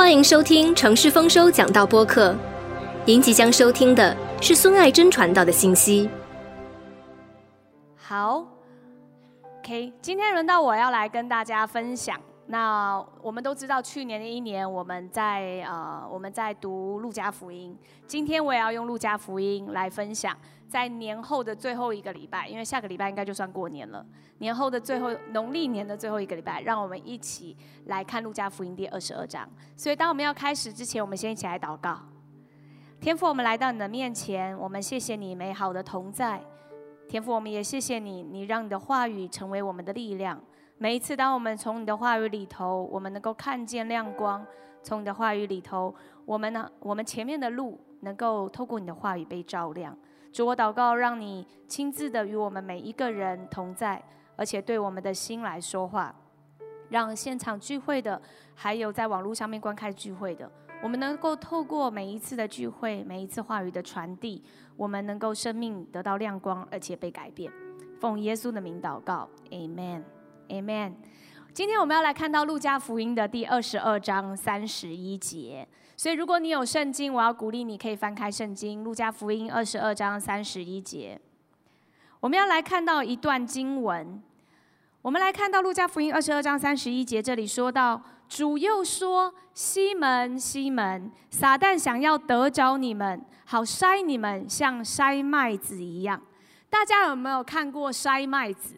欢迎收听城市丰收讲道播客。您即将收听的是孙爱珍传道的信息。好，OK，今天轮到我要来跟大家分享。那我们都知道，去年的一年我们在呃我们在读路加福音。今天我也要用路加福音来分享，在年后的最后一个礼拜，因为下个礼拜应该就算过年了。年后的最后农历年的最后一个礼拜，让我们一起来看路加福音第二十二章。所以，当我们要开始之前，我们先一起来祷告。天父，我们来到你的面前，我们谢谢你美好的同在。天父，我们也谢谢你，你让你的话语成为我们的力量。每一次，当我们从你的话语里头，我们能够看见亮光；从你的话语里头，我们呢，我们前面的路能够透过你的话语被照亮。主，我祷告，让你亲自的与我们每一个人同在，而且对我们的心来说话，让现场聚会的，还有在网络上面观看聚会的，我们能够透过每一次的聚会，每一次话语的传递，我们能够生命得到亮光，而且被改变。奉耶稣的名祷告，Amen。Amen。今天我们要来看到路加福音的第二十二章三十一节，所以如果你有圣经，我要鼓励你可以翻开圣经，路加福音二十二章三十一节。我们要来看到一段经文，我们来看到路加福音二十二章三十一节，这里说到主又说：“西门，西门，撒旦想要得着你们，好筛你们，像筛麦子一样。”大家有没有看过筛麦子？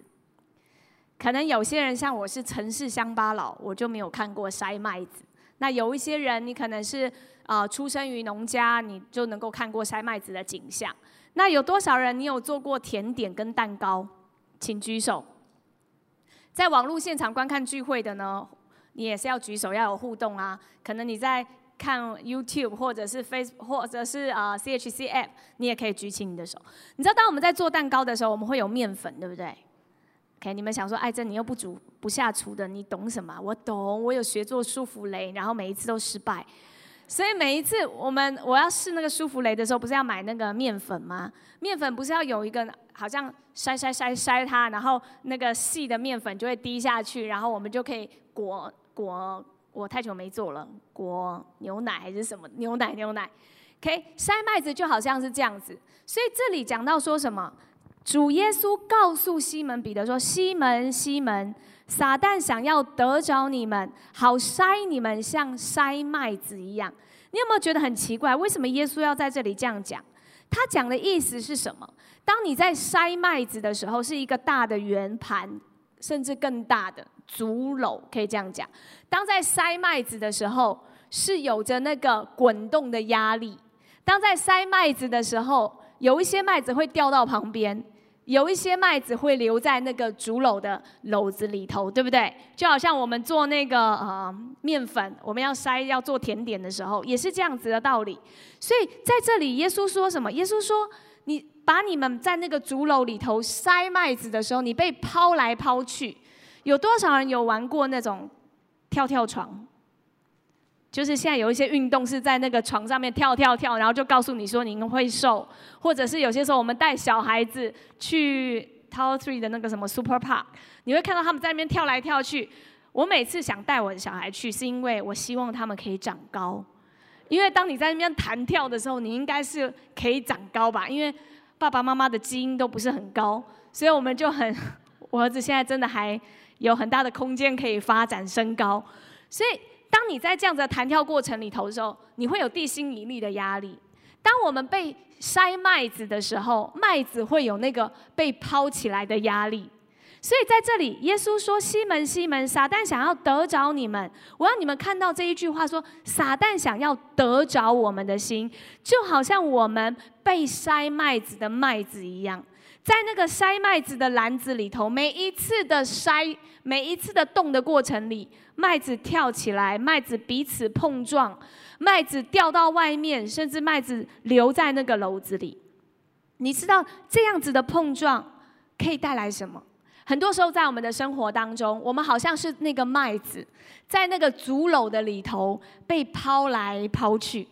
可能有些人像我是城市乡巴佬，我就没有看过筛麦子。那有一些人，你可能是啊出生于农家，你就能够看过筛麦子的景象。那有多少人你有做过甜点跟蛋糕？请举手。在网络现场观看聚会的呢，你也是要举手，要有互动啊。可能你在看 YouTube 或者是 Face 或者是啊 CHC App，你也可以举起你的手。你知道当我们在做蛋糕的时候，我们会有面粉，对不对？OK，你们想说，艾珍，你又不煮不下厨的，你懂什么？我懂，我有学做舒芙蕾，然后每一次都失败，所以每一次我们我要试那个舒芙蕾的时候，不是要买那个面粉吗？面粉不是要有一个好像筛筛筛筛它，然后那个细的面粉就会滴下去，然后我们就可以裹裹。我太久没做了，裹牛奶还是什么牛奶牛奶？OK，筛麦子就好像是这样子，所以这里讲到说什么？主耶稣告诉西门彼得说：“西门，西门，撒旦想要得着你们，好筛你们，像筛麦子一样。你有没有觉得很奇怪？为什么耶稣要在这里这样讲？他讲的意思是什么？当你在筛麦子的时候，是一个大的圆盘，甚至更大的竹篓，可以这样讲。当在筛麦子的时候，是有着那个滚动的压力。当在筛麦子的时候，有一些麦子会掉到旁边。”有一些麦子会留在那个竹篓的篓子里头，对不对？就好像我们做那个呃面粉，我们要筛要做甜点的时候，也是这样子的道理。所以在这里，耶稣说什么？耶稣说：“你把你们在那个竹篓里头筛麦子的时候，你被抛来抛去。有多少人有玩过那种跳跳床？”就是现在有一些运动是在那个床上面跳跳跳，然后就告诉你说您会瘦，或者是有些时候我们带小孩子去 t o w e Three 的那个什么 Super Park，你会看到他们在那边跳来跳去。我每次想带我的小孩去，是因为我希望他们可以长高，因为当你在那边弹跳的时候，你应该是可以长高吧？因为爸爸妈妈的基因都不是很高，所以我们就很，我儿子现在真的还有很大的空间可以发展身高，所以。当你在这样子的弹跳过程里头的时候，你会有地心引力的压力。当我们被筛麦子的时候，麦子会有那个被抛起来的压力。所以在这里，耶稣说：“西门，西门，撒旦想要得着你们。我要你们看到这一句话，说撒旦想要得着我们的心，就好像我们被筛麦子的麦子一样。”在那个筛麦子的篮子里头，每一次的筛，每一次的动的过程里，麦子跳起来，麦子彼此碰撞，麦子掉到外面，甚至麦子留在那个篓子里。你知道这样子的碰撞可以带来什么？很多时候在我们的生活当中，我们好像是那个麦子，在那个竹篓的里头被抛来抛去。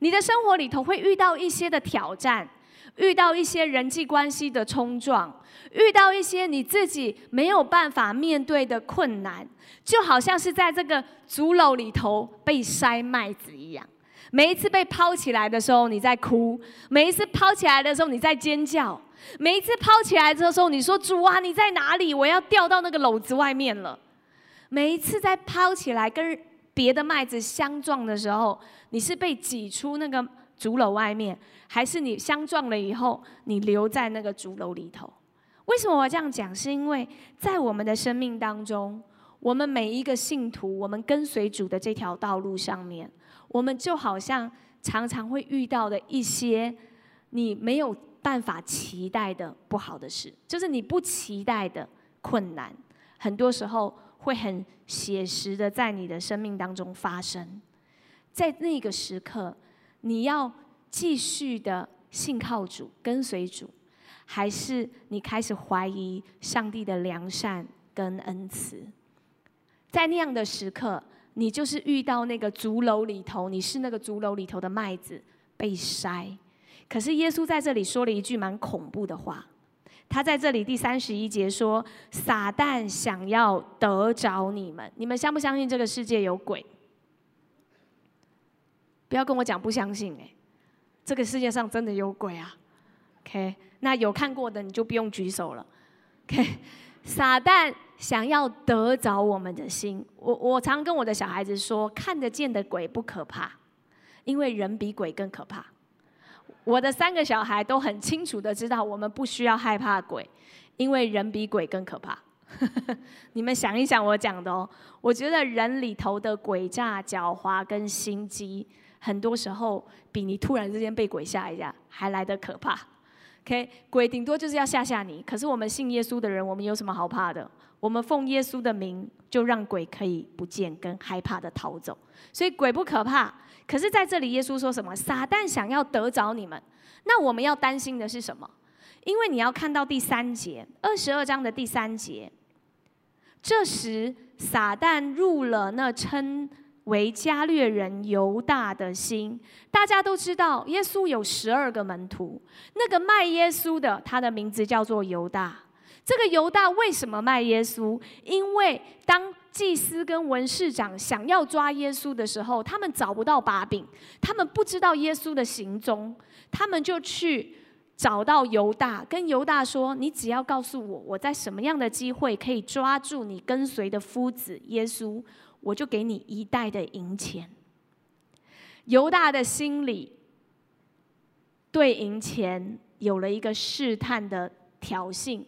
你的生活里头会遇到一些的挑战。遇到一些人际关系的冲撞，遇到一些你自己没有办法面对的困难，就好像是在这个竹篓里头被筛麦子一样。每一次被抛起来的时候，你在哭；每一次抛起来的时候，你在尖叫；每一次抛起来的时候，你说：“主啊，你在哪里？我要掉到那个篓子外面了。”每一次在抛起来跟别的麦子相撞的时候，你是被挤出那个竹篓外面，还是你相撞了以后，你留在那个竹楼里头？为什么我这样讲？是因为在我们的生命当中，我们每一个信徒，我们跟随主的这条道路上面。我们就好像常常会遇到的一些你没有办法期待的不好的事，就是你不期待的困难，很多时候会很写实的在你的生命当中发生。在那个时刻，你要继续的信靠主、跟随主，还是你开始怀疑上帝的良善跟恩慈？在那样的时刻。你就是遇到那个竹篓里头，你是那个竹篓里头的麦子被筛。可是耶稣在这里说了一句蛮恐怖的话，他在这里第三十一节说：“撒旦想要得着你们，你们相不相信这个世界有鬼？不要跟我讲不相信哎，这个世界上真的有鬼啊！OK，那有看过的你就不用举手了。OK，撒旦。”想要得着我们的心，我我常跟我的小孩子说，看得见的鬼不可怕，因为人比鬼更可怕。我的三个小孩都很清楚的知道，我们不需要害怕鬼，因为人比鬼更可怕。你们想一想我讲的哦，我觉得人里头的诡诈、狡猾跟心机，很多时候比你突然之间被鬼吓一下还来得可怕。OK，鬼顶多就是要吓吓你，可是我们信耶稣的人，我们有什么好怕的？我们奉耶稣的名，就让鬼可以不见跟害怕的逃走。所以鬼不可怕。可是在这里，耶稣说什么？撒旦想要得着你们，那我们要担心的是什么？因为你要看到第三节，二十二章的第三节。这时，撒旦入了那称为加略人犹大的心。大家都知道，耶稣有十二个门徒，那个卖耶稣的，他的名字叫做犹大。这个犹大为什么卖耶稣？因为当祭司跟文士长想要抓耶稣的时候，他们找不到把柄，他们不知道耶稣的行踪，他们就去找到犹大，跟犹大说：“你只要告诉我，我在什么样的机会可以抓住你跟随的夫子耶稣，我就给你一袋的银钱。”犹大的心里对银钱有了一个试探的挑衅。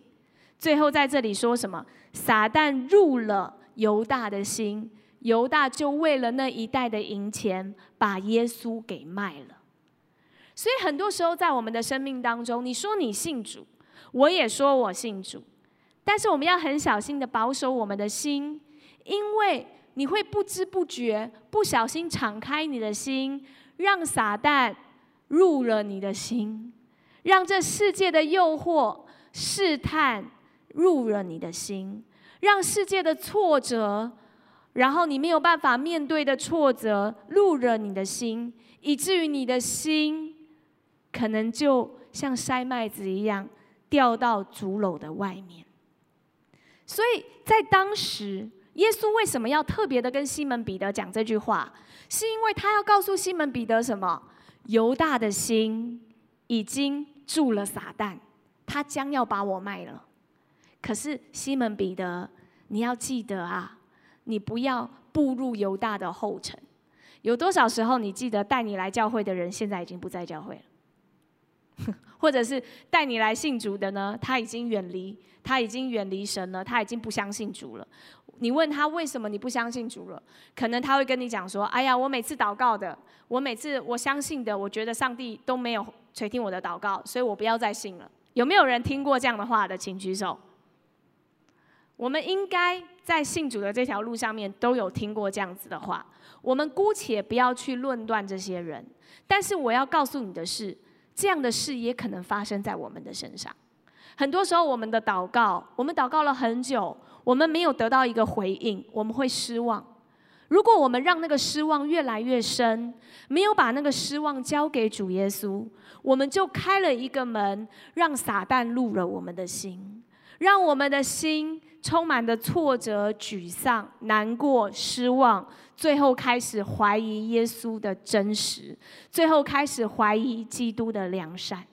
最后在这里说什么？撒旦入了犹大的心，犹大就为了那一袋的银钱，把耶稣给卖了。所以很多时候在我们的生命当中，你说你信主，我也说我信主，但是我们要很小心的保守我们的心，因为你会不知不觉、不小心敞开你的心，让撒旦入了你的心，让这世界的诱惑、试探。入了你的心，让世界的挫折，然后你没有办法面对的挫折，入了你的心，以至于你的心可能就像筛麦子一样，掉到竹篓的外面。所以在当时，耶稣为什么要特别的跟西门彼得讲这句话？是因为他要告诉西门彼得什么？犹大的心已经住了撒旦，他将要把我卖了。可是西门彼得，你要记得啊，你不要步入犹大的后尘。有多少时候你记得带你来教会的人现在已经不在教会了，或者是带你来信主的呢？他已经远离，他已经远离神了，他已经不相信主了。你问他为什么你不相信主了？可能他会跟你讲说：“哎呀，我每次祷告的，我每次我相信的，我觉得上帝都没有垂听我的祷告，所以我不要再信了。”有没有人听过这样的话的？请举手。我们应该在信主的这条路上面都有听过这样子的话。我们姑且不要去论断这些人，但是我要告诉你的是，这样的事也可能发生在我们的身上。很多时候，我们的祷告，我们祷告了很久，我们没有得到一个回应，我们会失望。如果我们让那个失望越来越深，没有把那个失望交给主耶稣，我们就开了一个门，让撒旦入了我们的心，让我们的心充满着挫折、沮丧、难过、失望，最后开始怀疑耶稣的真实，最后开始怀疑基督的良善。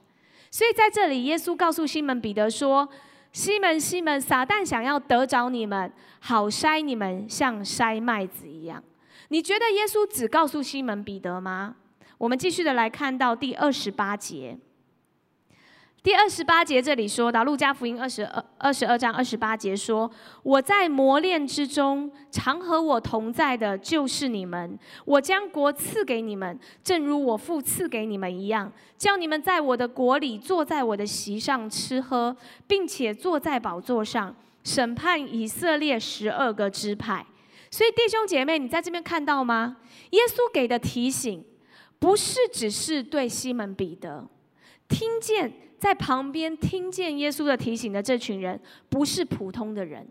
所以在这里，耶稣告诉西门彼得说。西门，西门，撒旦想要得着你们，好筛你们，像筛麦子一样。你觉得耶稣只告诉西门彼得吗？我们继续的来看到第二十八节。第二十八节这里说到，《路加福音》二十二二十二章二十八节说：“我在磨练之中，常和我同在的，就是你们。我将国赐给你们，正如我父赐给你们一样，叫你们在我的国里，坐在我的席上吃喝，并且坐在宝座上审判以色列十二个支派。”所以，弟兄姐妹，你在这边看到吗？耶稣给的提醒，不是只是对西门彼得听见。在旁边听见耶稣的提醒的这群人，不是普通的人。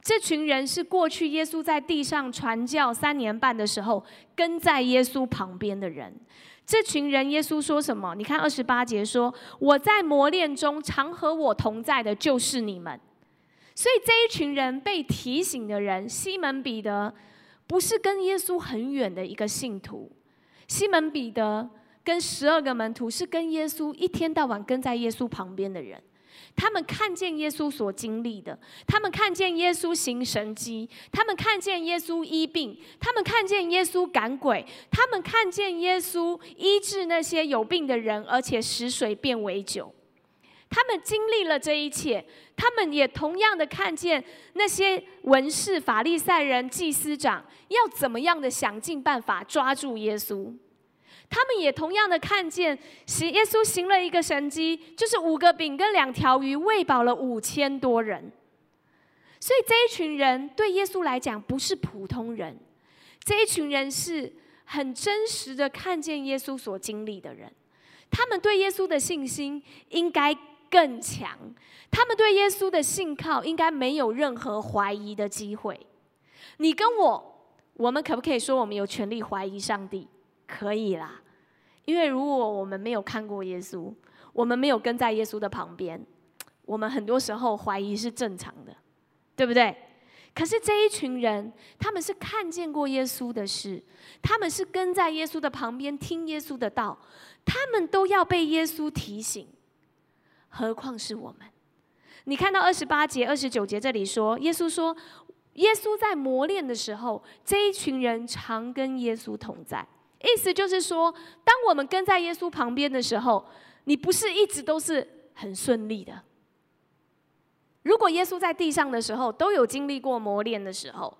这群人是过去耶稣在地上传教三年半的时候，跟在耶稣旁边的人。这群人，耶稣说什么？你看二十八节说：“我在磨练中，常和我同在的，就是你们。”所以这一群人被提醒的人，西门彼得不是跟耶稣很远的一个信徒。西门彼得。跟十二个门徒是跟耶稣一天到晚跟在耶稣旁边的人，他们看见耶稣所经历的，他们看见耶稣行神迹，他们看见耶稣医病，他们看见耶稣赶鬼，他们看见耶稣医治那些有病的人，而且使水变为酒。他们经历了这一切，他们也同样的看见那些文士、法利赛人、祭司长要怎么样的想尽办法抓住耶稣。他们也同样的看见，行耶稣行了一个神迹，就是五个饼跟两条鱼喂饱了五千多人。所以这一群人对耶稣来讲不是普通人，这一群人是很真实的看见耶稣所经历的人。他们对耶稣的信心应该更强，他们对耶稣的信靠应该没有任何怀疑的机会。你跟我，我们可不可以说我们有权利怀疑上帝？可以啦。因为如果我们没有看过耶稣，我们没有跟在耶稣的旁边，我们很多时候怀疑是正常的，对不对？可是这一群人，他们是看见过耶稣的事，他们是跟在耶稣的旁边听耶稣的道，他们都要被耶稣提醒，何况是我们？你看到二十八节、二十九节这里说，耶稣说，耶稣在磨练的时候，这一群人常跟耶稣同在。意思就是说，当我们跟在耶稣旁边的时候，你不是一直都是很顺利的。如果耶稣在地上的时候都有经历过磨练的时候，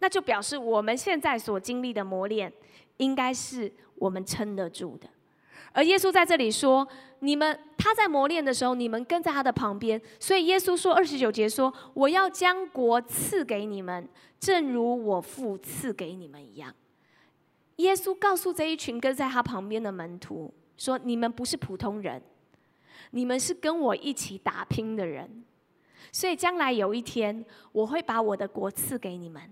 那就表示我们现在所经历的磨练，应该是我们撑得住的。而耶稣在这里说：“你们他在磨练的时候，你们跟在他的旁边。”所以耶稣说二十九节说：“我要将国赐给你们，正如我父赐给你们一样。”耶稣告诉这一群跟在他旁边的门徒说：“你们不是普通人，你们是跟我一起打拼的人。所以将来有一天，我会把我的国赐给你们，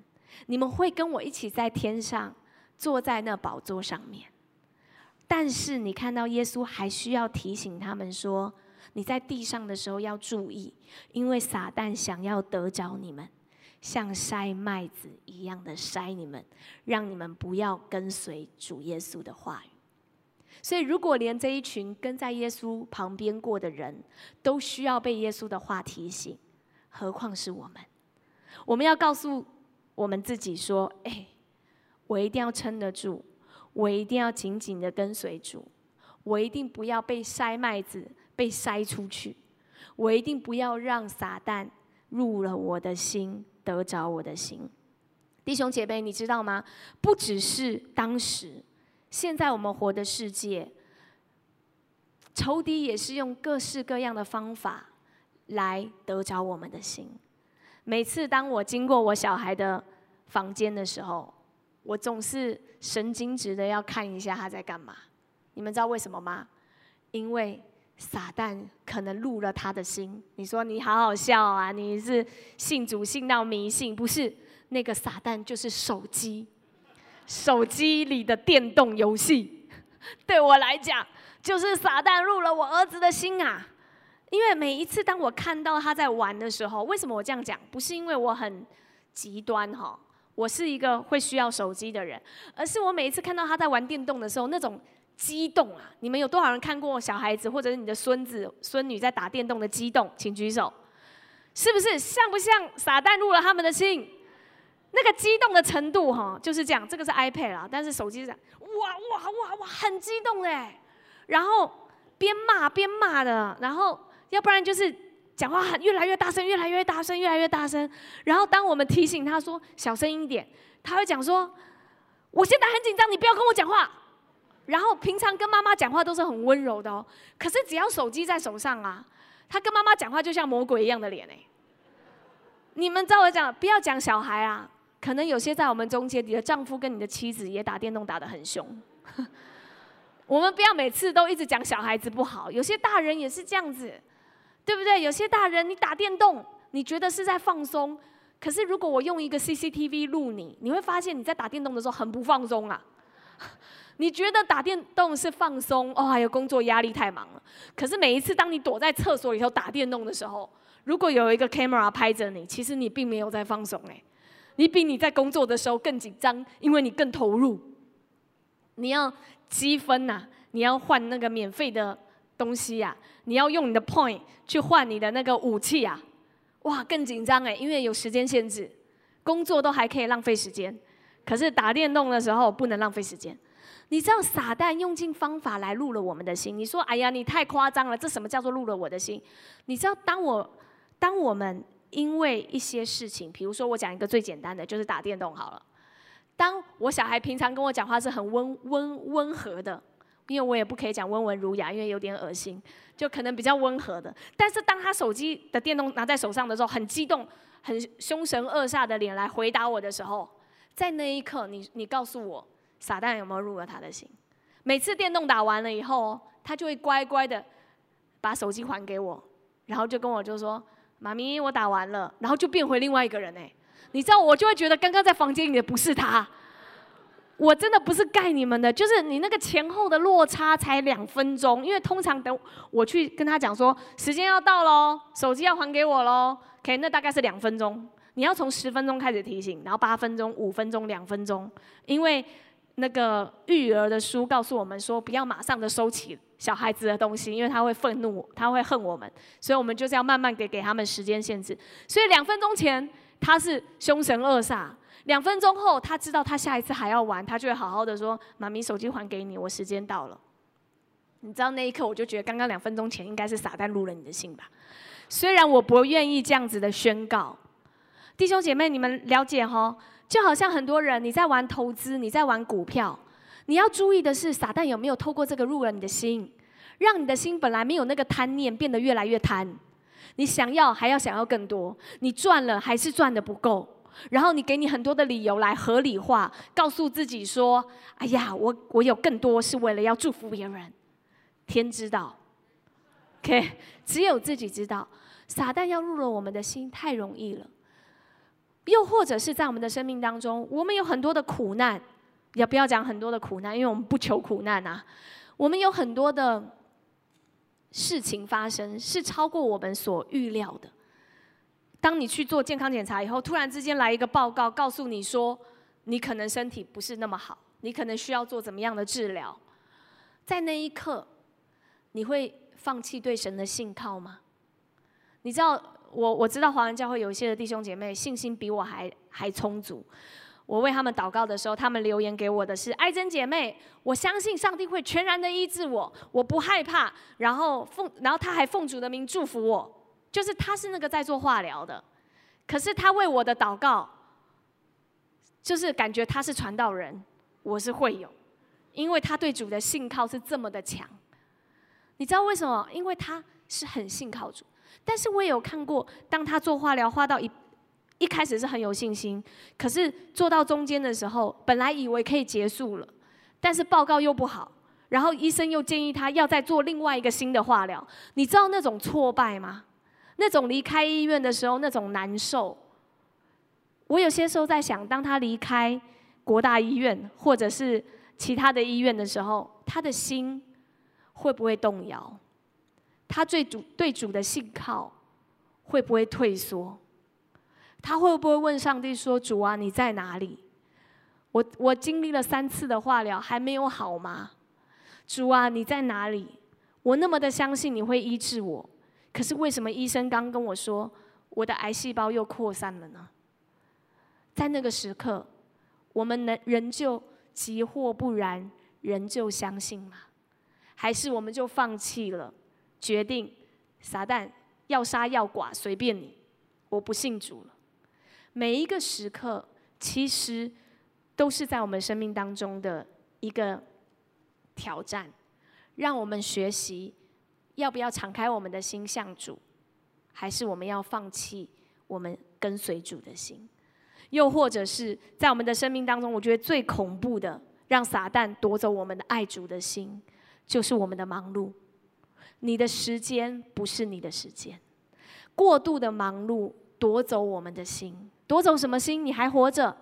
你们会跟我一起在天上坐在那宝座上面。但是你看到耶稣还需要提醒他们说：你在地上的时候要注意，因为撒旦想要得着你们。”像筛麦子一样的筛你们，让你们不要跟随主耶稣的话语。所以，如果连这一群跟在耶稣旁边过的人都需要被耶稣的话提醒，何况是我们？我们要告诉我们自己说：“哎，我一定要撑得住，我一定要紧紧的跟随主，我一定不要被筛麦子被筛出去，我一定不要让撒旦入了我的心。”得着我的心，弟兄姐妹，你知道吗？不只是当时，现在我们活的世界，仇敌也是用各式各样的方法来得着我们的心。每次当我经过我小孩的房间的时候，我总是神经质的要看一下他在干嘛。你们知道为什么吗？因为。撒旦可能入了他的心。你说你好好笑啊！你是信主信到迷信，不是那个撒旦就是手机。手机里的电动游戏，对我来讲就是撒旦入了我儿子的心啊！因为每一次当我看到他在玩的时候，为什么我这样讲？不是因为我很极端哈，我是一个会需要手机的人，而是我每一次看到他在玩电动的时候，那种激动啊！你们有多少人看过小孩子或者是你的孙子孙女在打电动的激动？请举手，是不是像不像撒旦入了他们的心？那个激动的程度哈，就是这样。这个是 iPad 啦，但是手机是这样，哇哇哇哇，很激动哎。然后边骂边骂的，然后要不然就是讲话很越来越大声，越来越大声，越来越大声。然后当我们提醒他说小声一点，他会讲说：“我现在很紧张，你不要跟我讲话。”然后平常跟妈妈讲话都是很温柔的哦，可是只要手机在手上啊，他跟妈妈讲话就像魔鬼一样的脸哎。你们知道我讲，不要讲小孩啊。可能有些在我们中间，你的丈夫跟你的妻子也打电动打得很凶。我们不要每次都一直讲小孩子不好，有些大人也是这样子，对不对？有些大人你打电动，你觉得是在放松，可是如果我用一个 CCTV 录你，你会发现你在打电动的时候很不放松啊。你觉得打电动是放松？哦，还有工作压力太忙了。可是每一次当你躲在厕所里头打电动的时候，如果有一个 camera 拍着你，其实你并没有在放松哎。你比你在工作的时候更紧张，因为你更投入。你要积分呐，你要换那个免费的东西呀，你要用你的 point 去换你的那个武器啊，哇，更紧张哎，因为有时间限制，工作都还可以浪费时间，可是打电动的时候不能浪费时间。你知道撒旦用尽方法来入了我们的心，你说哎呀，你太夸张了，这什么叫做入了我的心？你知道当我当我们。因为一些事情，比如说我讲一个最简单的，就是打电动好了。当我小孩平常跟我讲话是很温温温和的，因为我也不可以讲温文儒雅，因为有点恶心，就可能比较温和的。但是当他手机的电动拿在手上的时候，很激动、很凶神恶煞的脸来回答我的时候，在那一刻，你你告诉我，撒旦有没有入了他的心？每次电动打完了以后，他就会乖乖的把手机还给我，然后就跟我就说。妈咪，我打完了，然后就变回另外一个人哎，你知道我就会觉得刚刚在房间里的不是他，我真的不是盖你们的，就是你那个前后的落差才两分钟，因为通常等我去跟他讲说时间要到喽，手机要还给我喽，OK，那大概是两分钟，你要从十分钟开始提醒，然后八分钟、五分钟、两分钟，因为。那个育儿的书告诉我们说，不要马上的收起小孩子的东西，因为他会愤怒，他会恨我们，所以我们就是要慢慢给给他们时间限制。所以两分钟前他是凶神恶煞，两分钟后他知道他下一次还要玩，他就会好好的说：“妈咪，手机还给你，我时间到了。”你知道那一刻我就觉得，刚刚两分钟前应该是撒旦入了你的心吧？虽然我不愿意这样子的宣告，弟兄姐妹，你们了解哈？就好像很多人你在玩投资，你在玩股票，你要注意的是，撒旦有没有透过这个入了你的心，让你的心本来没有那个贪念，变得越来越贪。你想要还要想要更多，你赚了还是赚的不够，然后你给你很多的理由来合理化，告诉自己说：“哎呀，我我有更多是为了要祝福别人。”天知道，OK，只有自己知道，撒旦要入了我们的心太容易了。又或者是在我们的生命当中，我们有很多的苦难，也不要讲很多的苦难，因为我们不求苦难啊。我们有很多的事情发生，是超过我们所预料的。当你去做健康检查以后，突然之间来一个报告，告诉你说你可能身体不是那么好，你可能需要做怎么样的治疗，在那一刻，你会放弃对神的信靠吗？你知道？我我知道华人教会有一些的弟兄姐妹信心比我还还充足。我为他们祷告的时候，他们留言给我的是：“爱珍姐妹，我相信上帝会全然的医治我，我不害怕。”然后奉，然后他还奉主的名祝福我，就是他是那个在做化疗的，可是他为我的祷告，就是感觉他是传道人，我是会有，因为他对主的信靠是这么的强。你知道为什么？因为他是很信靠主。但是我也有看过，当他做化疗，化到一一开始是很有信心，可是做到中间的时候，本来以为可以结束了，但是报告又不好，然后医生又建议他要再做另外一个新的化疗。你知道那种挫败吗？那种离开医院的时候那种难受。我有些时候在想，当他离开国大医院或者是其他的医院的时候，他的心会不会动摇？他最主对主的信靠会不会退缩？他会不会问上帝说：“主啊，你在哪里？我我经历了三次的化疗，还没有好吗？主啊，你在哪里？我那么的相信你会医治我，可是为什么医生刚跟我说我的癌细胞又扩散了呢？”在那个时刻，我们能仍旧急或不然，仍旧相信吗？还是我们就放弃了，决定撒旦要杀要剐随便你，我不信主了。每一个时刻，其实都是在我们生命当中的一个挑战，让我们学习要不要敞开我们的心向主，还是我们要放弃我们跟随主的心？又或者是在我们的生命当中，我觉得最恐怖的，让撒旦夺走我们的爱主的心，就是我们的忙碌。你的时间不是你的时间，过度的忙碌夺走我们的心。夺走什么心？你还活着？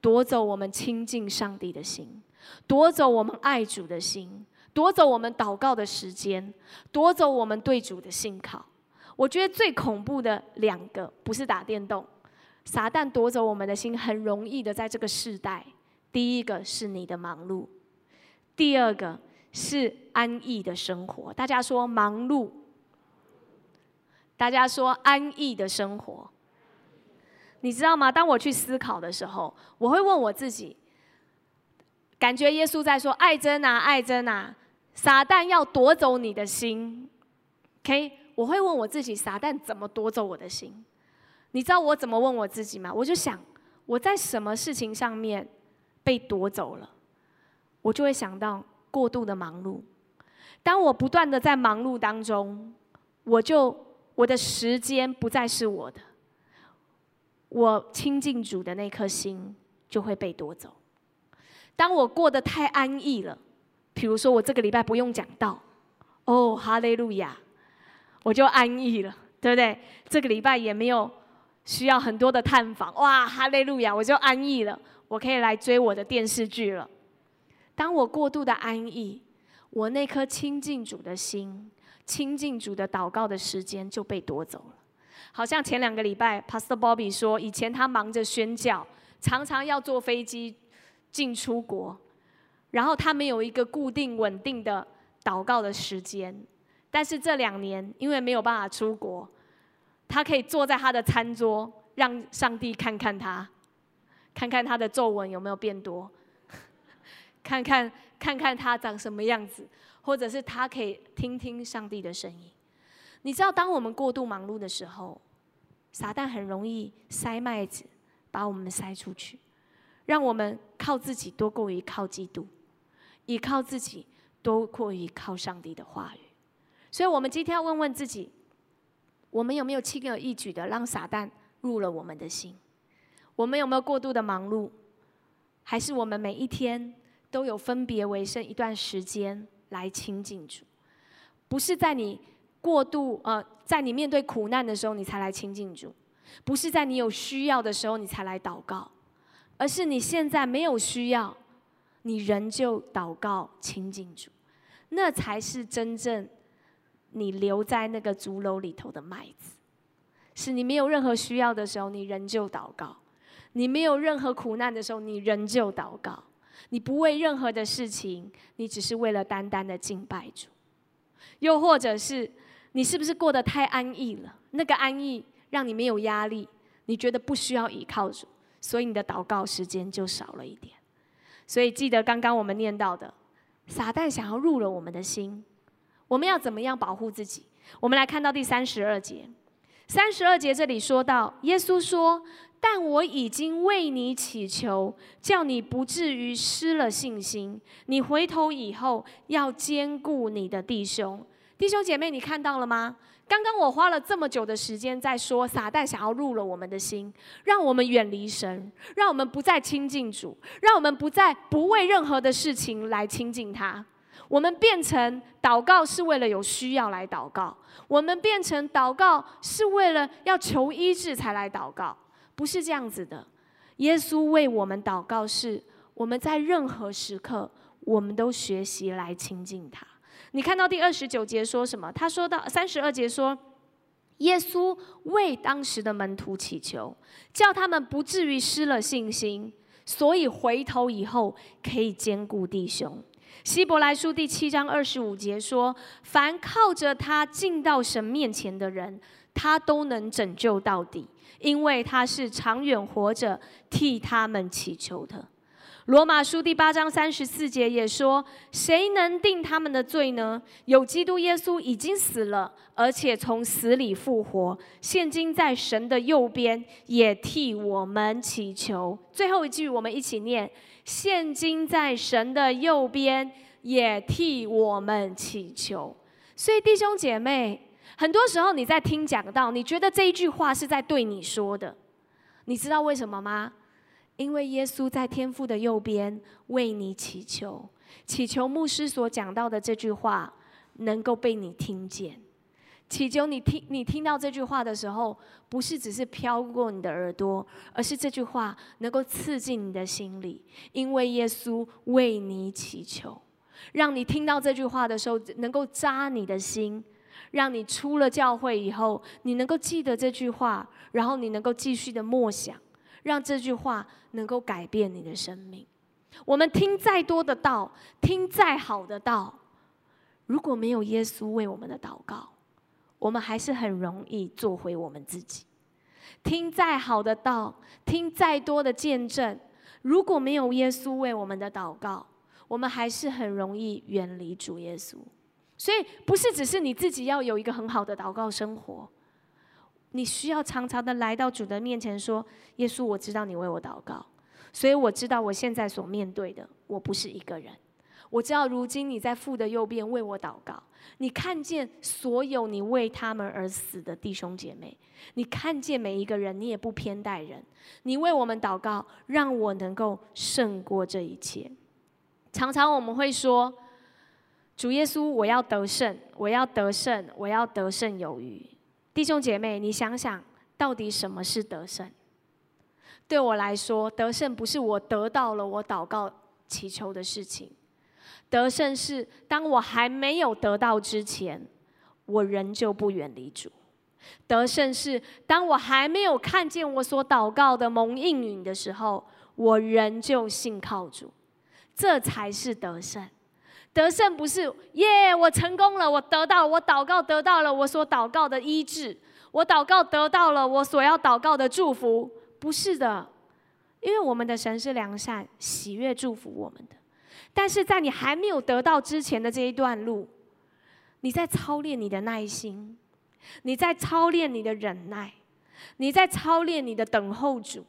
夺走我们亲近上帝的心，夺走我们爱主的心，夺走我们祷告的时间，夺走我们对主的信靠。我觉得最恐怖的两个，不是打电动，撒旦夺走我们的心，很容易的，在这个世代，第一个是你的忙碌，第二个是安逸的生活。大家说忙碌，大家说安逸的生活。你知道吗？当我去思考的时候，我会问我自己：感觉耶稣在说“爱真啊，爱真啊”，撒旦要夺走你的心。OK，我会问我自己：撒旦怎么夺走我的心？你知道我怎么问我自己吗？我就想我在什么事情上面被夺走了，我就会想到过度的忙碌。当我不断的在忙碌当中，我就我的时间不再是我的。我亲近主的那颗心就会被夺走。当我过得太安逸了，比如说我这个礼拜不用讲道，哦，哈利路亚，我就安逸了，对不对？这个礼拜也没有需要很多的探访，哇，哈利路亚，我就安逸了，我可以来追我的电视剧了。当我过度的安逸，我那颗亲近主的心、亲近主的祷告的时间就被夺走了。好像前两个礼拜，Pastor Bobby 说，以前他忙着宣教，常常要坐飞机进出国，然后他没有一个固定稳定的祷告的时间。但是这两年，因为没有办法出国，他可以坐在他的餐桌，让上帝看看他，看看他的皱纹有没有变多，看看看看他长什么样子，或者是他可以听听上帝的声音。你知道，当我们过度忙碌的时候，撒旦很容易塞麦子，把我们塞出去，让我们靠自己多过于靠基督，依靠自己多过于靠上帝的话语。所以，我们今天要问问自己：我们有没有轻而易举的让撒旦入了我们的心？我们有没有过度的忙碌？还是我们每一天都有分别为圣一段时间来亲近主？不是在你。过度呃，在你面对苦难的时候，你才来亲近主；不是在你有需要的时候，你才来祷告，而是你现在没有需要，你仍旧祷告亲近主，那才是真正你留在那个竹篓里头的麦子。是你没有任何需要的时候，你仍旧祷告；你没有任何苦难的时候，你仍旧祷告；你不为任何的事情，你只是为了单单的敬拜主，又或者是。你是不是过得太安逸了？那个安逸让你没有压力，你觉得不需要依靠主，所以你的祷告时间就少了一点。所以记得刚刚我们念到的，撒旦想要入了我们的心，我们要怎么样保护自己？我们来看到第三十二节，三十二节这里说到，耶稣说：“但我已经为你祈求，叫你不至于失了信心。你回头以后要兼顾你的弟兄。”弟兄姐妹，你看到了吗？刚刚我花了这么久的时间在说，撒旦想要入了我们的心，让我们远离神，让我们不再亲近主，让我们不再不为任何的事情来亲近他。我们变成祷告是为了有需要来祷告，我们变成祷告是为了要求医治才来祷告，不是这样子的。耶稣为我们祷告，是我们在任何时刻，我们都学习来亲近他。你看到第二十九节说什么？他说到三十二节说，耶稣为当时的门徒祈求，叫他们不至于失了信心，所以回头以后可以兼顾弟兄。希伯来书第七章二十五节说：凡靠着他进到神面前的人，他都能拯救到底，因为他是长远活着替他们祈求的。罗马书第八章三十四节也说：“谁能定他们的罪呢？有基督耶稣已经死了，而且从死里复活，现今在神的右边，也替我们祈求。”最后一句，我们一起念：“现今在神的右边，也替我们祈求。”所以，弟兄姐妹，很多时候你在听讲到，你觉得这一句话是在对你说的，你知道为什么吗？因为耶稣在天父的右边为你祈求，祈求牧师所讲到的这句话能够被你听见，祈求你听你听到这句话的时候，不是只是飘过你的耳朵，而是这句话能够刺进你的心里。因为耶稣为你祈求，让你听到这句话的时候能够扎你的心，让你出了教会以后，你能够记得这句话，然后你能够继续的默想。让这句话能够改变你的生命。我们听再多的道，听再好的道，如果没有耶稣为我们的祷告，我们还是很容易做回我们自己。听再好的道，听再多的见证，如果没有耶稣为我们的祷告，我们还是很容易远离主耶稣。所以，不是只是你自己要有一个很好的祷告生活。你需要常常的来到主的面前，说：“耶稣，我知道你为我祷告，所以我知道我现在所面对的，我不是一个人。我知道如今你在父的右边为我祷告，你看见所有你为他们而死的弟兄姐妹，你看见每一个人，你也不偏待人。你为我们祷告，让我能够胜过这一切。常常我们会说：主耶稣，我要得胜，我要得胜，我要得胜有余。”弟兄姐妹，你想想，到底什么是得胜？对我来说，得胜不是我得到了我祷告祈求的事情，得胜是当我还没有得到之前，我仍旧不远离主；得胜是当我还没有看见我所祷告的蒙应允的时候，我仍旧信靠主，这才是得胜。得胜不是耶，我成功了，我得到，我祷告得到了我所祷告的医治，我祷告得到了我所要祷告的祝福，不是的，因为我们的神是良善、喜悦祝福我们的。但是在你还没有得到之前的这一段路，你在操练你的耐心，你在操练你的忍耐，你在操练你的等候主，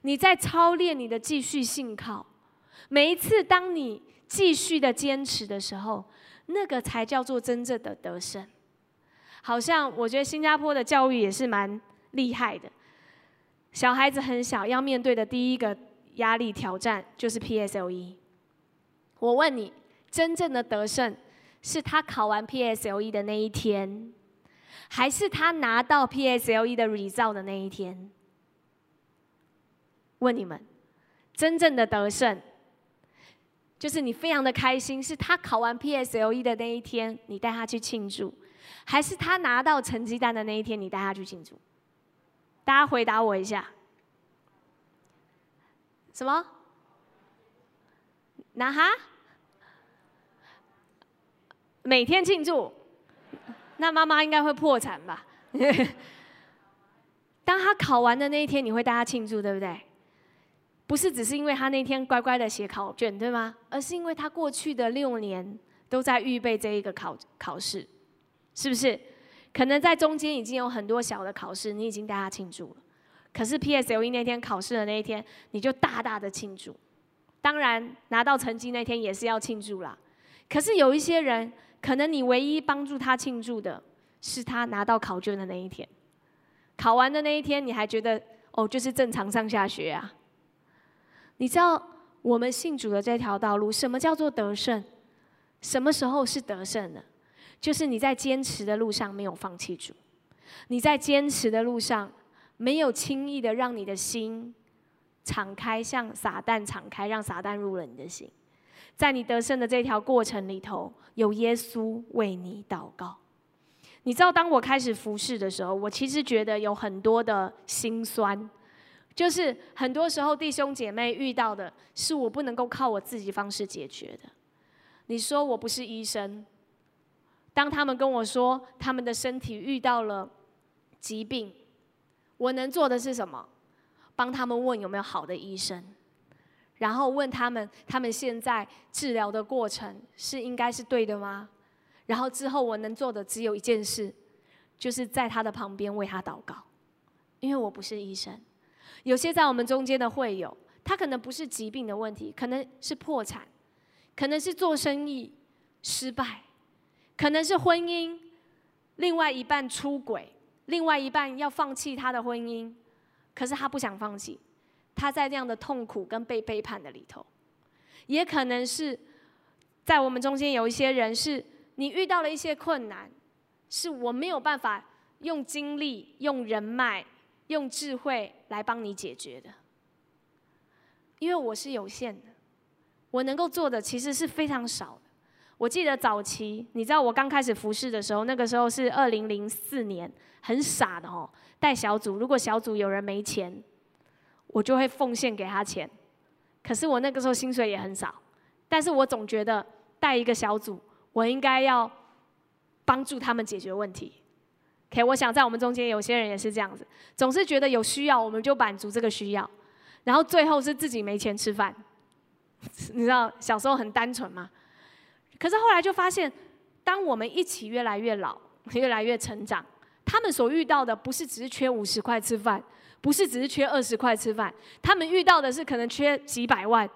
你在操练你的继续信靠。每一次当你。继续的坚持的时候，那个才叫做真正的得胜。好像我觉得新加坡的教育也是蛮厉害的。小孩子很小，要面对的第一个压力挑战就是 PSLE。我问你，真正的得胜是他考完 PSLE 的那一天，还是他拿到 PSLE 的 result 的那一天？问你们，真正的得胜。就是你非常的开心，是他考完 PSLE 的那一天，你带他去庆祝，还是他拿到成绩单的那一天，你带他去庆祝？大家回答我一下。什么？那哈？每天庆祝？那妈妈应该会破产吧？当他考完的那一天，你会带他庆祝，对不对？不是只是因为他那天乖乖的写考卷，对吗？而是因为他过去的六年都在预备这一个考考试，是不是？可能在中间已经有很多小的考试，你已经带他庆祝了。可是 PSLE 那天考试的那一天，你就大大的庆祝。当然拿到成绩那天也是要庆祝啦。可是有一些人，可能你唯一帮助他庆祝的是他拿到考卷的那一天。考完的那一天，你还觉得哦，就是正常上下学啊。你知道我们信主的这条道路，什么叫做得胜？什么时候是得胜呢？就是你在坚持的路上没有放弃主，你在坚持的路上没有轻易的让你的心敞开，向撒旦敞开，让撒旦入了你的心。在你得胜的这条过程里头，有耶稣为你祷告。你知道，当我开始服侍的时候，我其实觉得有很多的心酸，就是很多时候弟兄姐妹遇到的是我不能够靠我自己方式解决的。你说我不是医生，当他们跟我说他们的身体遇到了疾病，我能做的是什么？帮他们问有没有好的医生，然后问他们他们现在治疗的过程是应该是对的吗？然后之后我能做的只有一件事，就是在他的旁边为他祷告，因为我不是医生。有些在我们中间的会友，他可能不是疾病的问题，可能是破产，可能是做生意失败，可能是婚姻另外一半出轨，另外一半要放弃他的婚姻。可是他不想放弃，他在这样的痛苦跟被背叛的里头，也可能是在我们中间有一些人，是你遇到了一些困难，是我没有办法用精力、用人脉、用智慧来帮你解决的，因为我是有限的，我能够做的其实是非常少的。我记得早期，你知道我刚开始服侍的时候，那个时候是二零零四年，很傻的哦。带小组，如果小组有人没钱，我就会奉献给他钱。可是我那个时候薪水也很少，但是我总觉得带一个小组，我应该要帮助他们解决问题。OK，我想在我们中间有些人也是这样子，总是觉得有需要我们就满足这个需要，然后最后是自己没钱吃饭。你知道小时候很单纯嘛？可是后来就发现，当我们一起越来越老，越来越成长。他们所遇到的不是只是缺五十块吃饭，不是只是缺二十块吃饭，他们遇到的是可能缺几百万，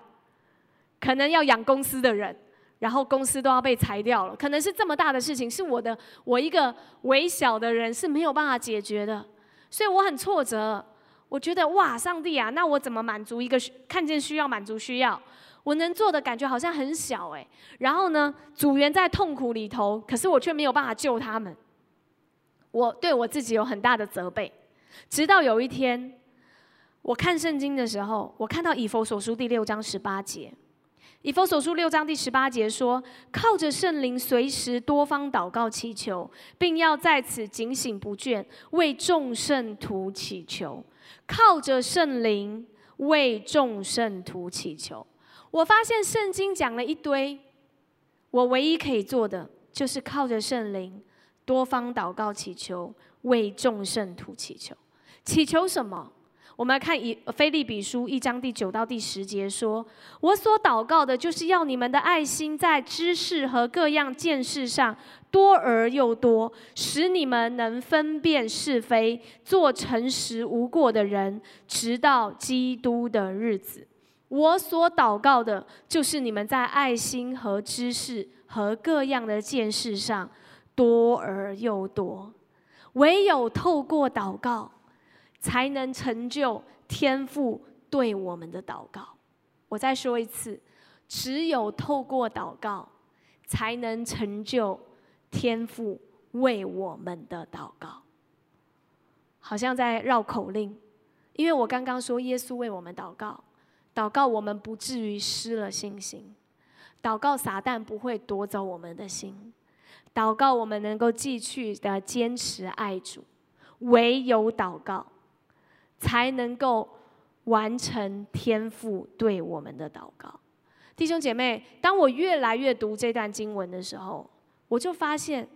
可能要养公司的人，然后公司都要被裁掉了，可能是这么大的事情，是我的我一个微小的人是没有办法解决的，所以我很挫折，我觉得哇，上帝啊，那我怎么满足一个看见需要满足需要，我能做的感觉好像很小哎，然后呢，组员在痛苦里头，可是我却没有办法救他们。我对我自己有很大的责备，直到有一天，我看圣经的时候，我看到以佛所书第六章十八节，以佛所书六章第十八节说：“靠着圣灵，随时多方祷告祈求，并要在此警醒不倦，为众圣徒祈求。靠着圣灵，为众圣徒祈求。”我发现圣经讲了一堆，我唯一可以做的就是靠着圣灵。多方祷告祈求，为众圣徒祈求，祈求什么？我们来看以菲利比书一章第九到第十节说：“我所祷告的，就是要你们的爱心在知识和各样见识上多而又多，使你们能分辨是非，做诚实无过的人，直到基督的日子。我所祷告的，就是你们在爱心和知识和各样的见识上。”多而又多，唯有透过祷告，才能成就天父对我们的祷告。我再说一次，只有透过祷告，才能成就天父为我们的祷告。好像在绕口令，因为我刚刚说耶稣为我们祷告，祷告我们不至于失了信心，祷告撒旦不会夺走我们的心。祷告，我们能够继续的坚持爱主，唯有祷告，才能够完成天父对我们的祷告。弟兄姐妹，当我越来越读这段经文的时候，我就发现，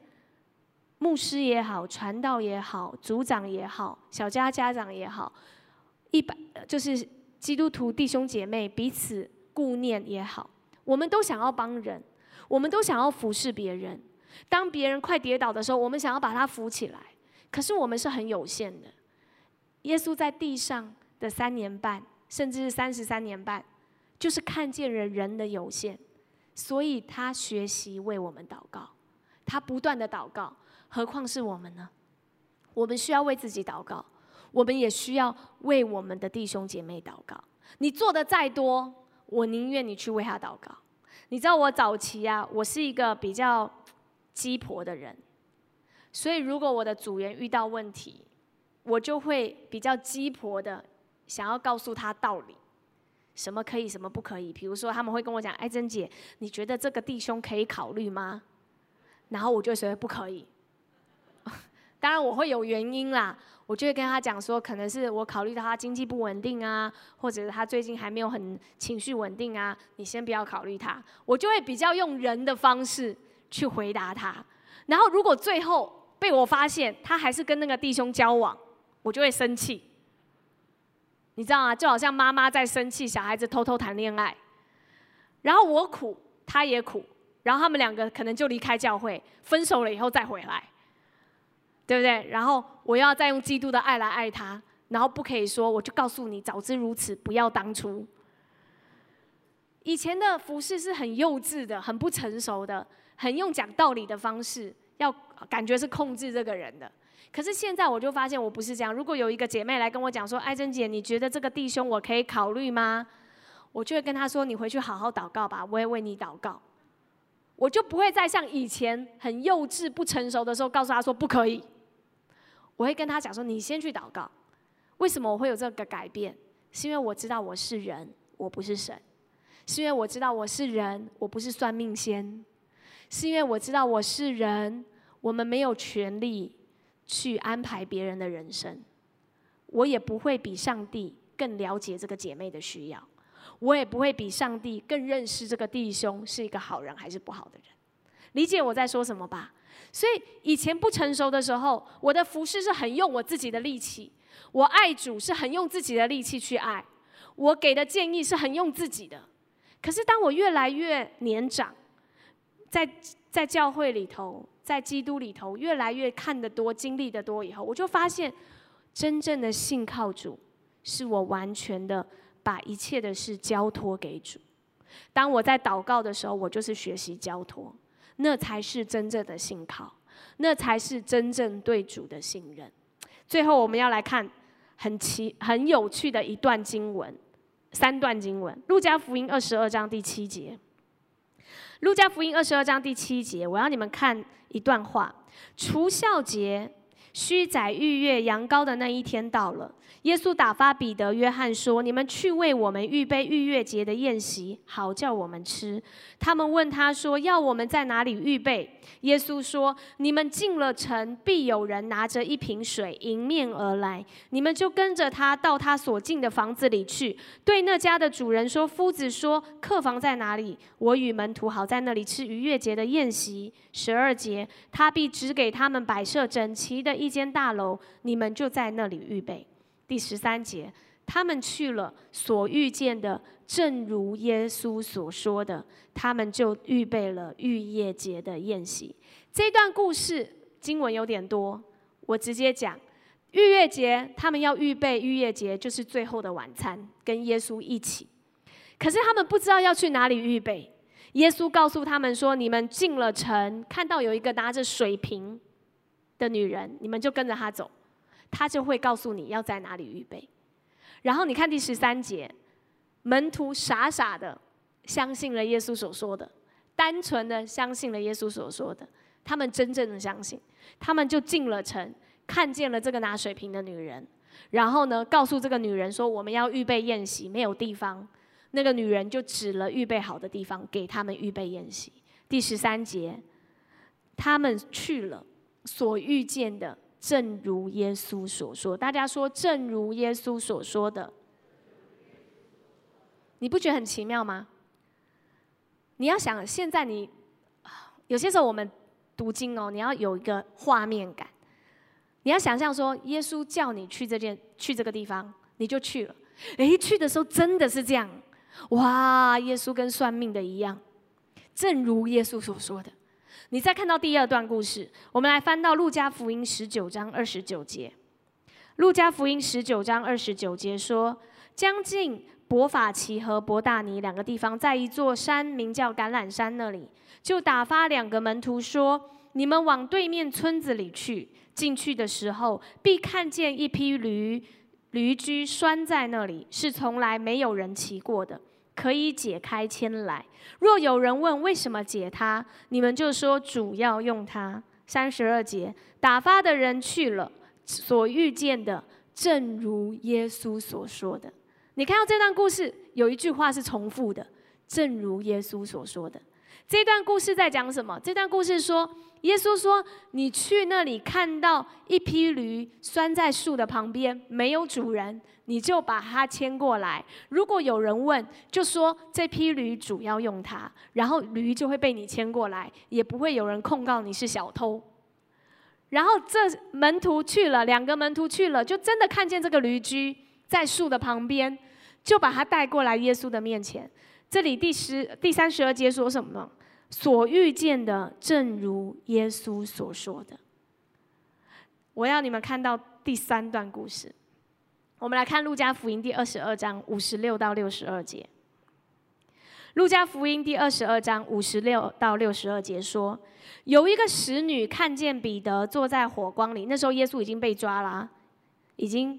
牧师也好，传道也好，组长也好，小家家长也好，一般就是基督徒弟兄姐妹彼此顾念也好，我们都想要帮人，我们都想要服侍别人。当别人快跌倒的时候，我们想要把他扶起来，可是我们是很有限的。耶稣在地上的三年半，甚至是三十三年半，就是看见了人的有限，所以他学习为我们祷告，他不断的祷告。何况是我们呢？我们需要为自己祷告，我们也需要为我们的弟兄姐妹祷告。你做的再多，我宁愿你去为他祷告。你知道我早期啊，我是一个比较。鸡婆的人，所以如果我的组员遇到问题，我就会比较鸡婆的想要告诉他道理，什么可以，什么不可以。比如说，他们会跟我讲：“哎珍姐，你觉得这个弟兄可以考虑吗？”然后我就说：“不可以。”当然我会有原因啦，我就会跟他讲说，可能是我考虑到他经济不稳定啊，或者是他最近还没有很情绪稳定啊，你先不要考虑他。我就会比较用人的方式去回答他。然后如果最后被我发现他还是跟那个弟兄交往，我就会生气。你知道吗？就好像妈妈在生气，小孩子偷偷谈恋爱，然后我苦，他也苦，然后他们两个可能就离开教会，分手了以后再回来，对不对？然后我要再用基督的爱来爱他，然后不可以说，我就告诉你，早知如此，不要当初。以前的服饰是很幼稚的，很不成熟的，很用讲道理的方式，要感觉是控制这个人的。可是现在我就发现我不是这样。如果有一个姐妹来跟我讲说：“艾珍姐，你觉得这个弟兄我可以考虑吗？”我就会跟她说：“你回去好好祷告吧，我也为你祷告。”我就不会再像以前很幼稚、不成熟的时候告诉她说不可以。我会跟她讲说：“你先去祷告。”为什么我会有这个改变？是因为我知道我是人，我不是神；是因为我知道我是人，我不是算命仙；是因为我知道我是人，我们没有权利。去安排别人的人生，我也不会比上帝更了解这个姐妹的需要，我也不会比上帝更认识这个弟兄是一个好人还是不好的人。理解我在说什么吧？所以以前不成熟的时候，我的服饰是很用我自己的力气，我爱主是很用自己的力气去爱，我给的建议是很用自己的。可是当我越来越年长，在在教会里头。在基督里头，越来越看得多、经历的多以后，我就发现，真正的信靠主，是我完全的把一切的事交托给主。当我在祷告的时候，我就是学习交托，那才是真正的信靠，那才是真正对主的信任。最后，我们要来看很奇、很有趣的一段经文，三段经文：路加福音二十二章第七节。路加福音二十二章第七节，我要你们看一段话：除孝节。虚宰逾越羊羔的那一天到了，耶稣打发彼得、约翰说：“你们去为我们预备逾越节的宴席，好叫我们吃。”他们问他说：“要我们在哪里预备？”耶稣说：“你们进了城，必有人拿着一瓶水迎面而来，你们就跟着他到他所进的房子里去，对那家的主人说：‘夫子说，客房在哪里？我与门徒好在那里吃逾越节的宴席。’十二节，他必指给他们摆设整齐的。”一间大楼，你们就在那里预备。第十三节，他们去了，所遇见的正如耶稣所说的，他们就预备了逾越节的宴席。这段故事经文有点多，我直接讲。逾越节，他们要预备逾越节，就是最后的晚餐，跟耶稣一起。可是他们不知道要去哪里预备。耶稣告诉他们说：“你们进了城，看到有一个拿着水瓶。”的女人，你们就跟着他走，他就会告诉你要在哪里预备。然后你看第十三节，门徒傻傻的相信了耶稣所说的，单纯的相信了耶稣所说的，他们真正的相信，他们就进了城，看见了这个拿水瓶的女人，然后呢，告诉这个女人说我们要预备宴席，没有地方，那个女人就指了预备好的地方给他们预备宴席。第十三节，他们去了。所遇见的，正如耶稣所说。大家说，正如耶稣所说的，你不觉得很奇妙吗？你要想，现在你有些时候我们读经哦，你要有一个画面感。你要想象说，耶稣叫你去这件、去这个地方，你就去了。诶，去的时候真的是这样，哇！耶稣跟算命的一样，正如耶稣所说的。你再看到第二段故事，我们来翻到路加福音十九章二十九节。路加福音十九章二十九节说：“将近伯法奇和伯大尼两个地方，在一座山名叫橄榄山那里，就打发两个门徒说：‘你们往对面村子里去。进去的时候，必看见一匹驴，驴驹拴在那里，是从来没有人骑过的。’”可以解开牵来。若有人问为什么解它，你们就说主要用它。三十二节，打发的人去了，所遇见的正如耶稣所说的。你看到这段故事，有一句话是重复的，正如耶稣所说的。这段故事在讲什么？这段故事说，耶稣说：“你去那里看到一匹驴拴在树的旁边，没有主人，你就把它牵过来。如果有人问，就说这匹驴主要用它，然后驴就会被你牵过来，也不会有人控告你是小偷。”然后这门徒去了，两个门徒去了，就真的看见这个驴驹在树的旁边，就把它带过来耶稣的面前。这里第十、第三十二节说什么呢？所遇见的，正如耶稣所说的。我要你们看到第三段故事。我们来看路加福音第二十二章五十六到六十二节。路加福音第二十二章五十六到六十二节说，有一个使女看见彼得坐在火光里，那时候耶稣已经被抓了，已经。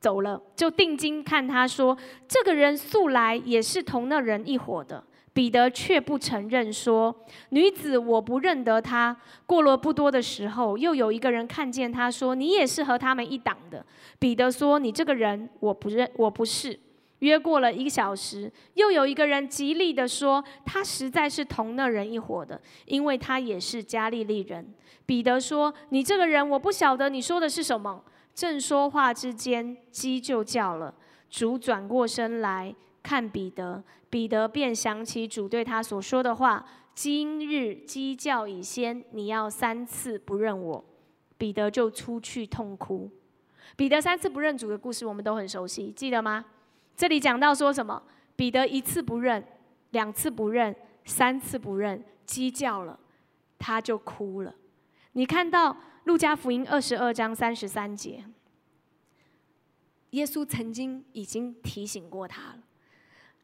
走了，就定睛看他，说：“这个人素来也是同那人一伙的。”彼得却不承认，说：“女子，我不认得他。”过了不多的时候，又有一个人看见他，说：“你也是和他们一党的。”彼得说：“你这个人，我不认，我不是。”约过了一个小时，又有一个人极力的说：“他实在是同那人一伙的，因为他也是加利利人。”彼得说：“你这个人，我不晓得你说的是什么。”正说话之间，鸡就叫了。主转过身来看彼得，彼得便想起主对他所说的话：“今日鸡叫已先，你要三次不认我。”彼得就出去痛哭。彼得三次不认主的故事，我们都很熟悉，记得吗？这里讲到说什么？彼得一次不认，两次不认，三次不认，鸡叫了，他就哭了。你看到？路加福音二十二章三十三节，耶稣曾经已经提醒过他了。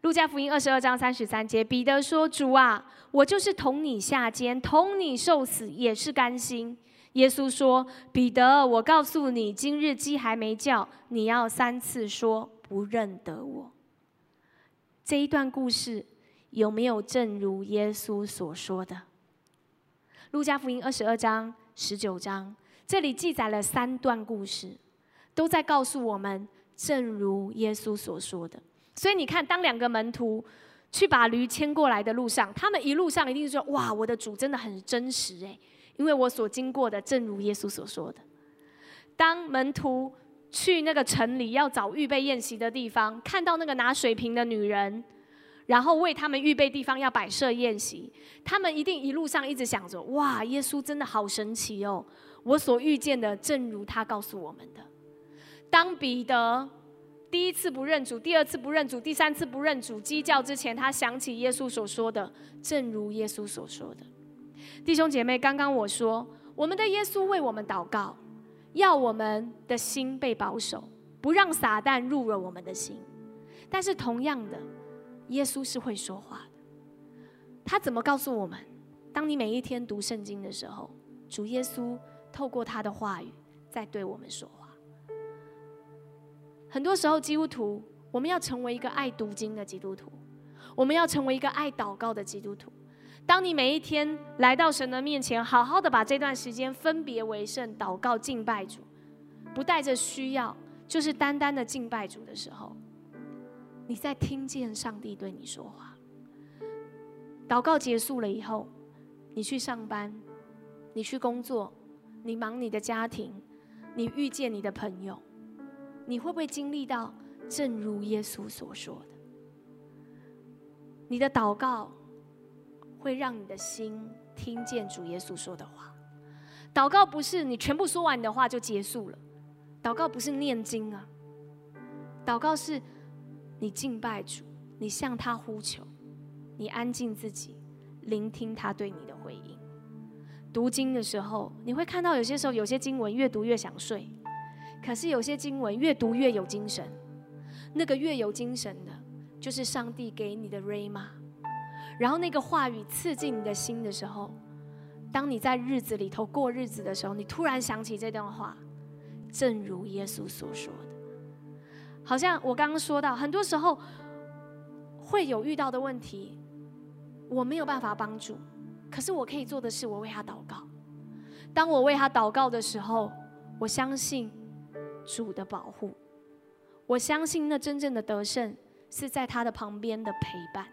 路加福音二十二章三十三节，彼得说：“主啊，我就是同你下监，同你受死，也是甘心。”耶稣说：“彼得，我告诉你，今日鸡还没叫，你要三次说不认得我。”这一段故事有没有正如耶稣所说的？路加福音二十二章。十九章，这里记载了三段故事，都在告诉我们，正如耶稣所说的。所以你看，当两个门徒去把驴牵过来的路上，他们一路上一定是说：“哇，我的主真的很真实诶，因为我所经过的，正如耶稣所说的。”当门徒去那个城里要找预备宴席的地方，看到那个拿水瓶的女人。然后为他们预备地方，要摆设宴席。他们一定一路上一直想着：哇，耶稣真的好神奇哦！我所遇见的，正如他告诉我们的。当彼得第一次不认主，第二次不认主，第三次不认主，鸡叫之前，他想起耶稣所说的，正如耶稣所说的。弟兄姐妹，刚刚我说，我们的耶稣为我们祷告，要我们的心被保守，不让撒旦入了我们的心。但是同样的。耶稣是会说话的，他怎么告诉我们？当你每一天读圣经的时候，主耶稣透过他的话语在对我们说话。很多时候，基督徒我们要成为一个爱读经的基督徒，我们要成为一个爱祷告的基督徒。当你每一天来到神的面前，好好的把这段时间分别为圣，祷告敬拜主，不带着需要，就是单单的敬拜主的时候。你在听见上帝对你说话。祷告结束了以后，你去上班，你去工作，你忙你的家庭，你遇见你的朋友，你会不会经历到正如耶稣所说的？你的祷告会让你的心听见主耶稣说的话。祷告不是你全部说完的话就结束了，祷告不是念经啊，祷告是。你敬拜主，你向他呼求，你安静自己，聆听他对你的回应。读经的时候，你会看到有些时候有些经文越读越想睡，可是有些经文越读越有精神。那个越有精神的，就是上帝给你的 r 玛。然后那个话语刺进你的心的时候，当你在日子里头过日子的时候，你突然想起这段话，正如耶稣所说的。好像我刚刚说到，很多时候会有遇到的问题，我没有办法帮助，可是我可以做的是，我为他祷告。当我为他祷告的时候，我相信主的保护，我相信那真正的得胜是在他的旁边的陪伴，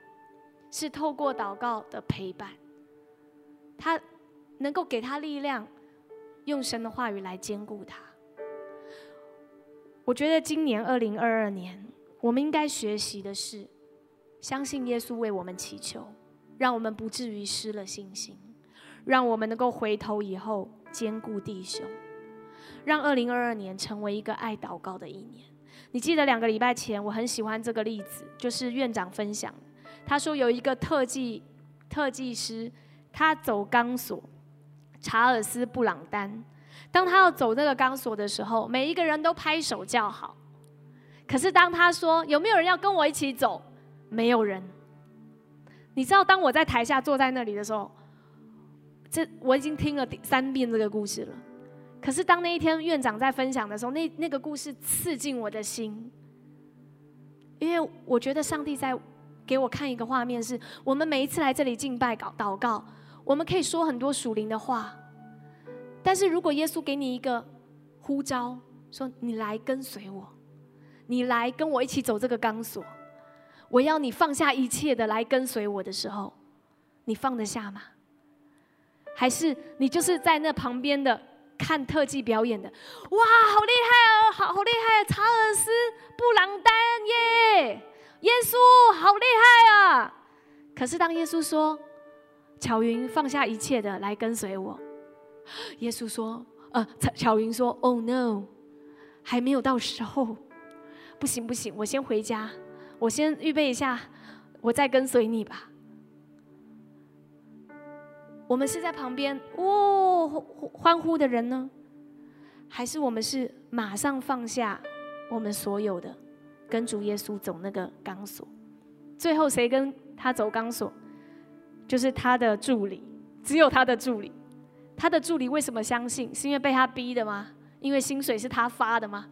是透过祷告的陪伴，他能够给他力量，用神的话语来兼顾他。我觉得今年二零二二年，我们应该学习的是，相信耶稣为我们祈求，让我们不至于失了信心，让我们能够回头以后兼顾弟兄，让二零二二年成为一个爱祷告的一年。你记得两个礼拜前，我很喜欢这个例子，就是院长分享，他说有一个特技特技师，他走钢索，查尔斯布朗丹。当他要走这个钢索的时候，每一个人都拍手叫好。可是当他说有没有人要跟我一起走，没有人。你知道，当我在台下坐在那里的时候，这我已经听了第三遍这个故事了。可是当那一天院长在分享的时候，那那个故事刺进我的心，因为我觉得上帝在给我看一个画面，是我们每一次来这里敬拜、祷祷告，我们可以说很多属灵的话。但是如果耶稣给你一个呼召，说你来跟随我，你来跟我一起走这个钢索，我要你放下一切的来跟随我的时候，你放得下吗？还是你就是在那旁边的看特技表演的？哇，好厉害哦，好好厉害！查尔斯布朗丹耶，耶稣好厉害啊！可是当耶稣说巧云放下一切的来跟随我。耶稣说：“呃，巧云说，Oh no，还没有到时候，不行不行，我先回家，我先预备一下，我再跟随你吧。”我们是在旁边哦欢呼的人呢，还是我们是马上放下我们所有的，跟主耶稣走那个钢索？最后谁跟他走钢索？就是他的助理，只有他的助理。他的助理为什么相信？是因为被他逼的吗？因为薪水是他发的吗？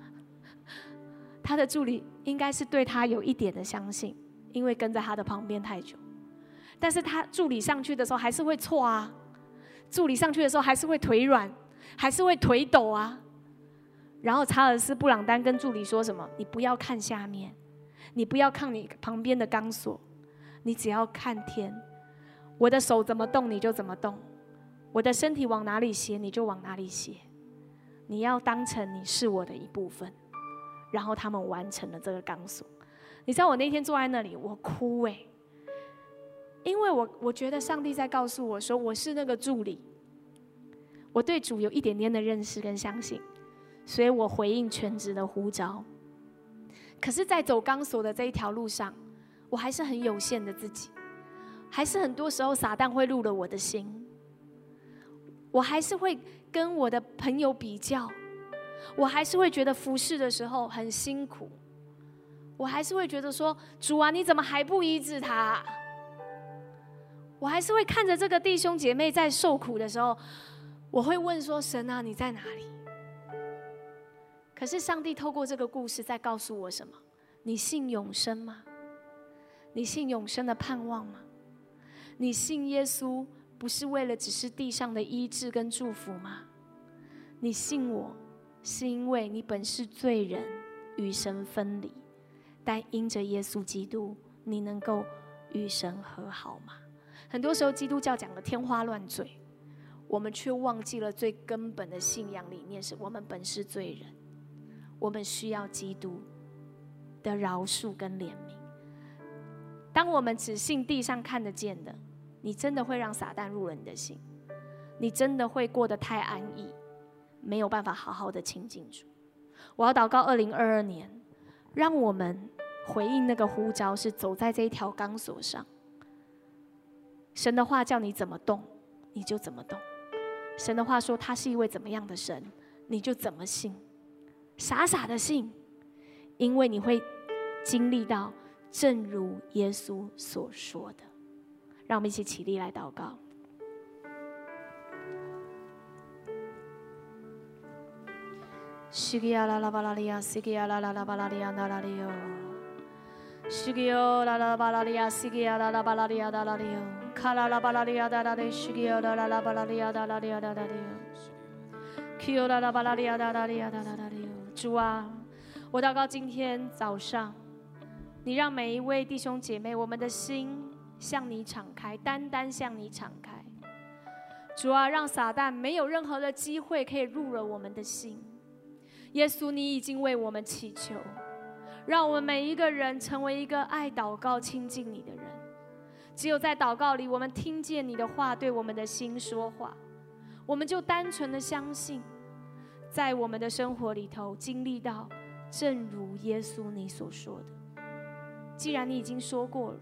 他的助理应该是对他有一点的相信，因为跟在他的旁边太久。但是他助理上去的时候还是会错啊，助理上去的时候还是会腿软，还是会腿抖啊。然后查尔斯布朗丹跟助理说什么？你不要看下面，你不要看你旁边的钢索，你只要看天。我的手怎么动你就怎么动。我的身体往哪里斜，你就往哪里斜。你要当成你是我的一部分。然后他们完成了这个钢索。你知道我那天坐在那里，我哭哎，因为我我觉得上帝在告诉我说，我是那个助理。我对主有一点点的认识跟相信，所以我回应全职的呼召。可是，在走钢索的这一条路上，我还是很有限的自己，还是很多时候撒旦会入了我的心。我还是会跟我的朋友比较，我还是会觉得服侍的时候很辛苦，我还是会觉得说主啊，你怎么还不医治他？我还是会看着这个弟兄姐妹在受苦的时候，我会问说神啊，你在哪里？可是上帝透过这个故事在告诉我什么？你信永生吗？你信永生的盼望吗？你信耶稣？不是为了只是地上的医治跟祝福吗？你信我，是因为你本是罪人，与神分离，但因着耶稣基督，你能够与神和好吗？很多时候，基督教讲的天花乱坠，我们却忘记了最根本的信仰理念：是我们本是罪人，我们需要基督的饶恕跟怜悯。当我们只信地上看得见的。你真的会让撒旦入了你的心，你真的会过得太安逸，没有办法好好的亲近主。我要祷告，二零二二年，让我们回应那个呼召，是走在这一条钢索上。神的话叫你怎么动，你就怎么动；神的话说他是一位怎么样的神，你就怎么信，傻傻的信，因为你会经历到，正如耶稣所说的。让我们一起起立来祷告。西吉亚拉拉巴拉利亚，西吉亚拉拉巴拉利亚那拉里哟。西吉亚拉拉巴拉利亚，西吉亚拉拉巴拉利亚那拉里哟。卡拉拉巴拉利亚达拉里，西吉亚拉拉拉巴拉利亚那拉里亚那拉里哟。基亚拉拉巴拉利亚那拉利亚达拉里哟。主啊。我祷告今天早上，你让每一位弟兄姐妹，我们的心向你敞开，单单向你敞开。主啊，让撒旦没有任何的机会可以入了我们的心。耶稣，你已经为我们祈求，让我们每一个人成为一个爱祷告、亲近你的人。只有在祷告里，我们听见你的话对我们的心说话，我们就单纯的相信，在我们的生活里头经历到。正如耶稣你所说的，既然你已经说过了，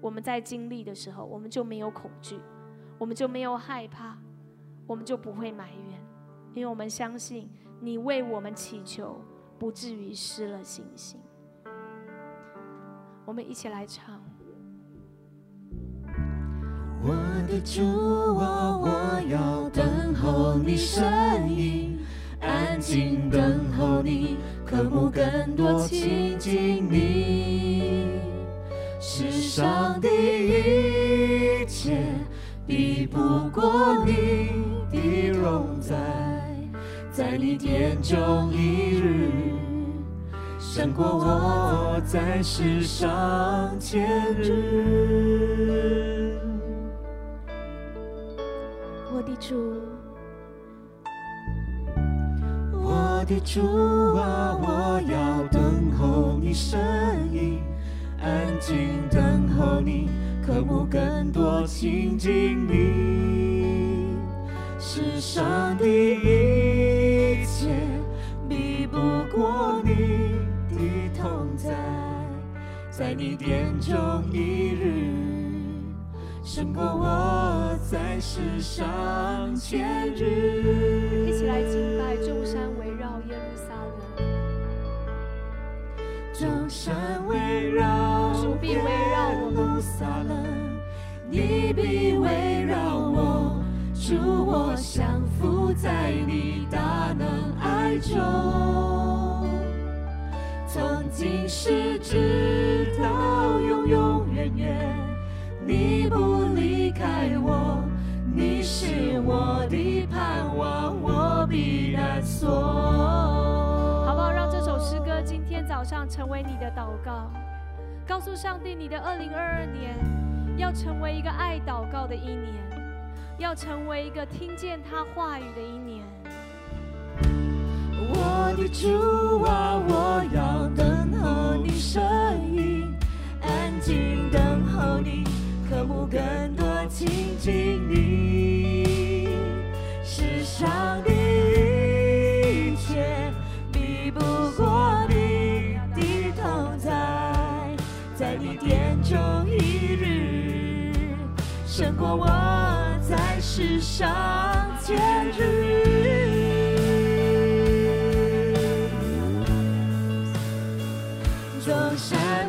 我们在经历的时候，我们就没有恐惧，我们就没有害怕，我们就不会埋怨，因为我们相信你为我们祈求，不至于失了信心。我们一起来唱。的主啊，我要等候你声音。安静等候你，渴慕更多亲近你。世上的一切比不过你的容在，在你殿中一日，胜过我在世上千日。主。我的主啊，我要等候你声音，安静等候你，渴慕更多亲近你。世上的一切比不过你的同在，在你殿中一日，胜过我在世上千日。一起来敬拜众山围绕耶路撒冷。众山围绕，主必围绕我路撒冷，你必围绕我，主我降服在你大能爱中，从今世直到永永远远，你不离开我，你是我的盼望，我必然所。好不好？让这首诗歌今天早上成为你的祷告，告诉上帝，你的二零二二年要成为一个爱祷告的一年，要成为一个听见他话语的一年。我的主啊，我要等候你声音，安静等候你，渴慕更多亲近你，世上的一切比不过。殿中一日，胜过我在世上千日。众山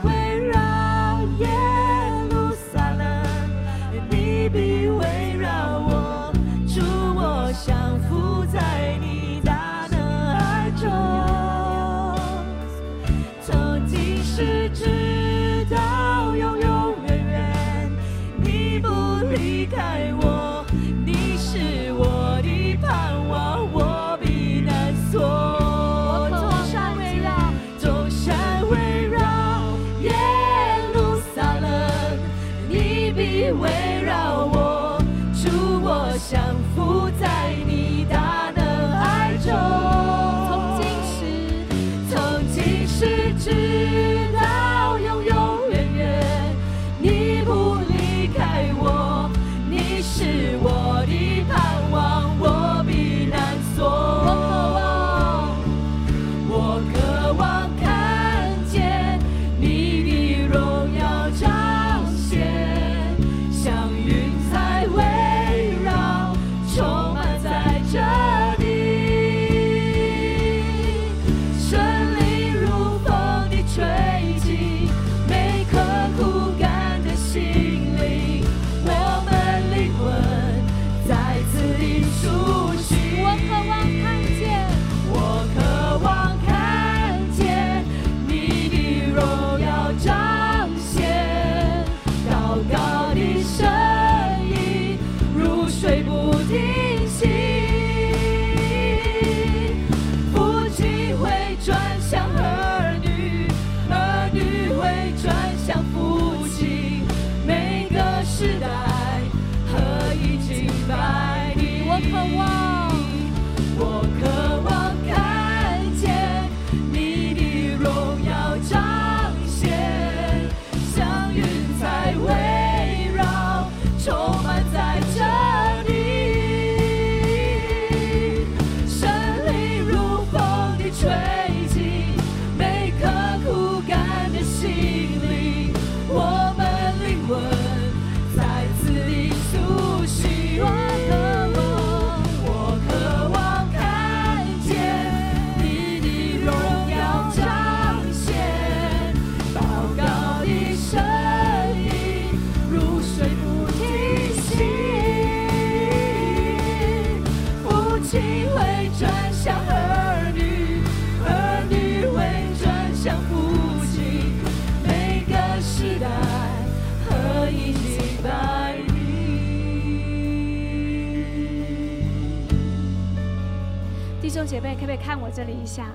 兄姐妹，可不可以看我这里一下？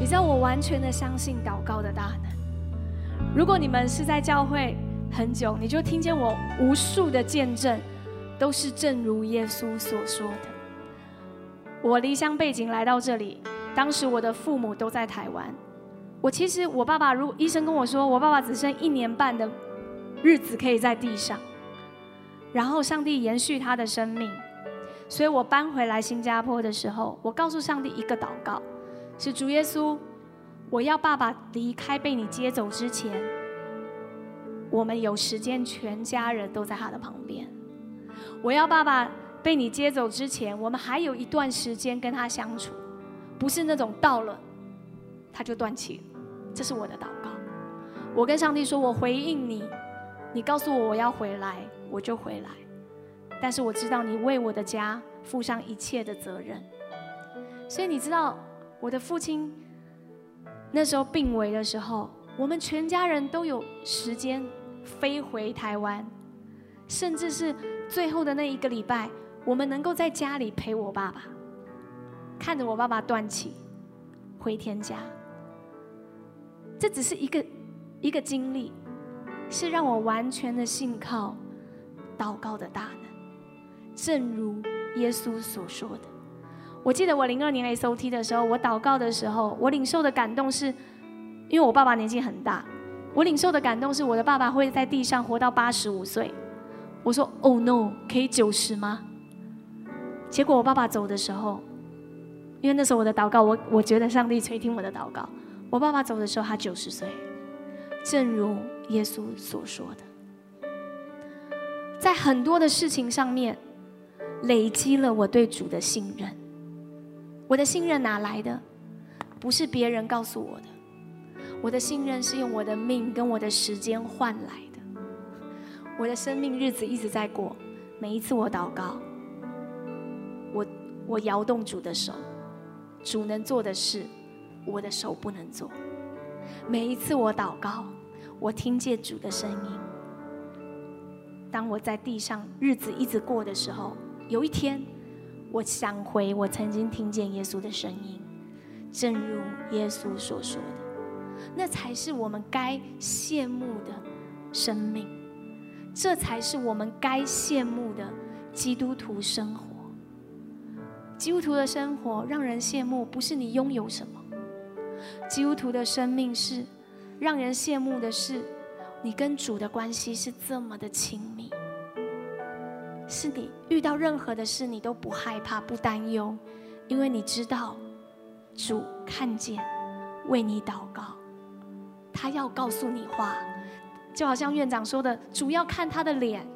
你知道我完全的相信祷告的大能。如果你们是在教会很久，你就听见我无数的见证，都是正如耶稣所说的。我离乡背景来到这里，当时我的父母都在台湾。我其实我爸爸，如医生跟我说，我爸爸只剩一年半的日子可以在地上，然后上帝延续他的生命。所以我搬回来新加坡的时候，我告诉上帝一个祷告，是主耶稣，我要爸爸离开被你接走之前，我们有时间全家人都在他的旁边。我要爸爸被你接走之前，我们还有一段时间跟他相处，不是那种到了他就断气。这是我的祷告。我跟上帝说，我回应你，你告诉我我要回来，我就回来。但是我知道你为我的家负上一切的责任，所以你知道我的父亲那时候病危的时候，我们全家人都有时间飞回台湾，甚至是最后的那一个礼拜，我们能够在家里陪我爸爸，看着我爸爸断气回天家。这只是一个一个经历，是让我完全的信靠祷告的大能。正如耶稣所说的，我记得我零二年 S O T 的时候，我祷告的时候，我领受的感动是，因为我爸爸年纪很大，我领受的感动是我的爸爸会在地上活到八十五岁。我说：“Oh no，可以九十吗？”结果我爸爸走的时候，因为那时候我的祷告，我我觉得上帝垂听我的祷告。我爸爸走的时候，他九十岁，正如耶稣所说的，在很多的事情上面。累积了我对主的信任，我的信任哪来的？不是别人告诉我的，我的信任是用我的命跟我的时间换来的。我的生命日子一直在过，每一次我祷告，我我摇动主的手，主能做的事，我的手不能做。每一次我祷告，我听见主的声音。当我在地上日子一直过的时候。有一天，我想回我曾经听见耶稣的声音，正如耶稣所说的，那才是我们该羡慕的生命，这才是我们该羡慕的基督徒生活。基督徒的生活让人羡慕，不是你拥有什么；基督徒的生命是让人羡慕的是，你跟主的关系是这么的亲密。是你遇到任何的事，你都不害怕、不担忧，因为你知道主看见，为你祷告，他要告诉你话，就好像院长说的，主要看他的脸。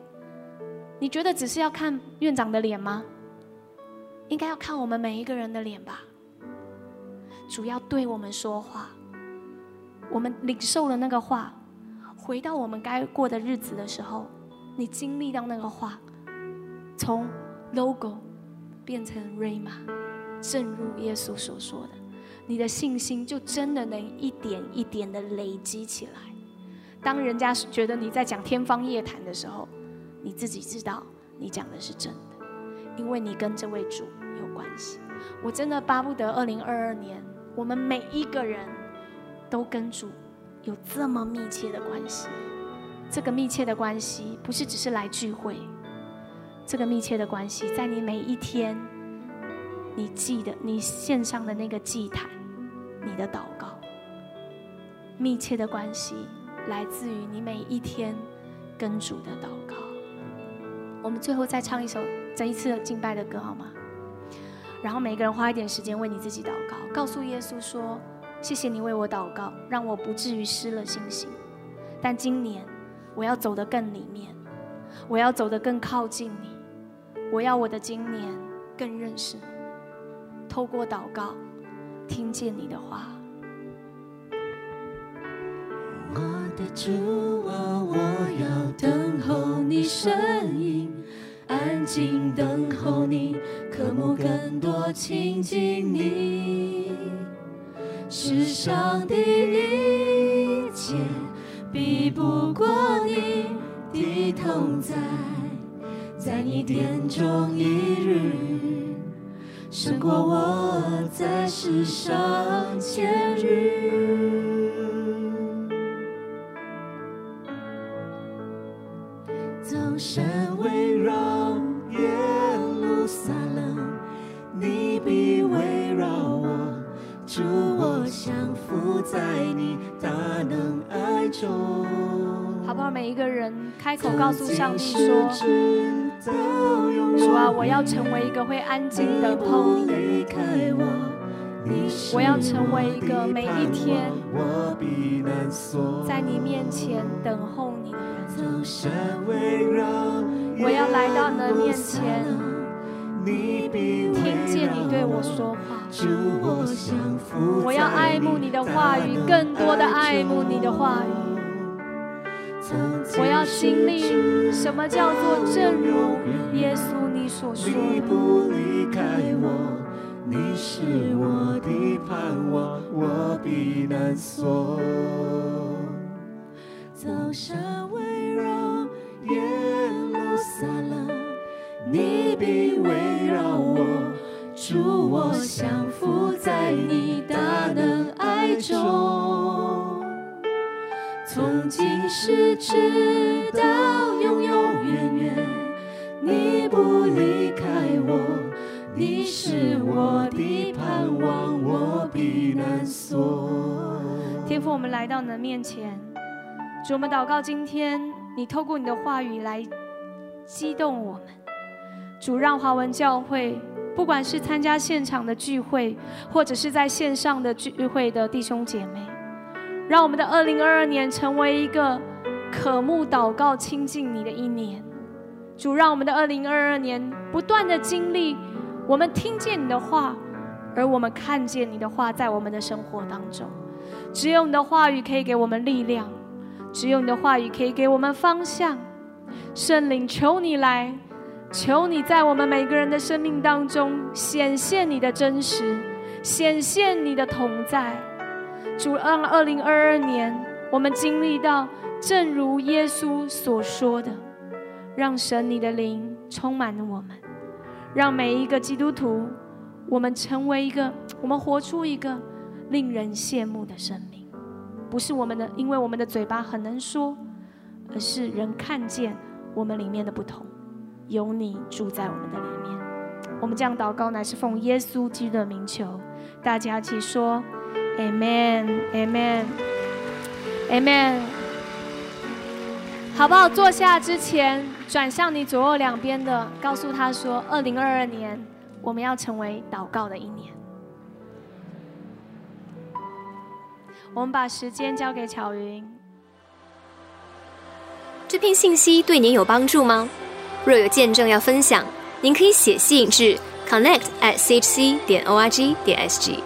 你觉得只是要看院长的脸吗？应该要看我们每一个人的脸吧。主要对我们说话，我们领受了那个话，回到我们该过的日子的时候，你经历到那个话。从 logo 变成 rama，正如耶稣所说的，你的信心就真的能一点一点的累积起来。当人家觉得你在讲天方夜谭的时候，你自己知道你讲的是真的，因为你跟这位主有关系。我真的巴不得二零二二年，我们每一个人都跟主有这么密切的关系。这个密切的关系不是只是来聚会。这个密切的关系，在你每一天，你记得你线上的那个祭坛，你的祷告，密切的关系来自于你每一天跟主的祷告。我们最后再唱一首这一次敬拜的歌好吗？然后每个人花一点时间为你自己祷告，告诉耶稣说：谢谢你为我祷告，让我不至于失了信心。但今年我要走得更里面，我要走得更靠近你。我要我的今年更认识你，透过祷告听见你的话。我的主啊，我要等候你声音，安静等候你，渴慕更多亲近你。世上的一切比不过你的同在。在你殿中一日，胜过我在世上千日。纵山围绕耶路撒冷，你必围绕我，主我降服在你大能爱中。好不好？每一个人开口告诉上帝说：“主啊，我要成为一个会安静等候你的人。我要成为一个每一天在你面前等候你的人。我要来到你的面前，听见你对我说话。我要爱慕你的话语，更多的爱慕你的话语。”我要经历什么叫做正如耶稣你所说你不离开我，你是我的盼望，我避难所。走上围绕耶路撒冷，你必围绕我，祝我降服在你大能爱中。从今世直到永永远远，你不离开我，你是我的盼望，我避难所。天父，我们来到你的面前，主，我们祷告，今天你透过你的话语来激动我们。主，让华文教会，不管是参加现场的聚会，或者是在线上的聚会的弟兄姐妹。让我们的二零二二年成为一个渴慕祷告、亲近你的一年。主，让我们的二零二二年不断的经历，我们听见你的话，而我们看见你的话在我们的生活当中。只有你的话语可以给我们力量，只有你的话语可以给我们方向。圣灵，求你来，求你在我们每个人的生命当中显现你的真实，显现你的同在。主，让二零二二年我们经历到，正如耶稣所说的，让神你的灵充满我们，让每一个基督徒，我们成为一个，我们活出一个令人羡慕的生命，不是我们的，因为我们的嘴巴很能说，而是人看见我们里面的不同，有你住在我们的里面。我们这样祷告，乃是奉耶稣基督的名求，大家一起说。Amen，Amen，Amen，好不好？坐下之前，转向你左右两边的，告诉他说：“二零二二年，我们要成为祷告的一年。”我们把时间交给巧云。这篇信息对您有帮助吗？若有见证要分享，您可以写信至 connect at chc 点 org 点 sg。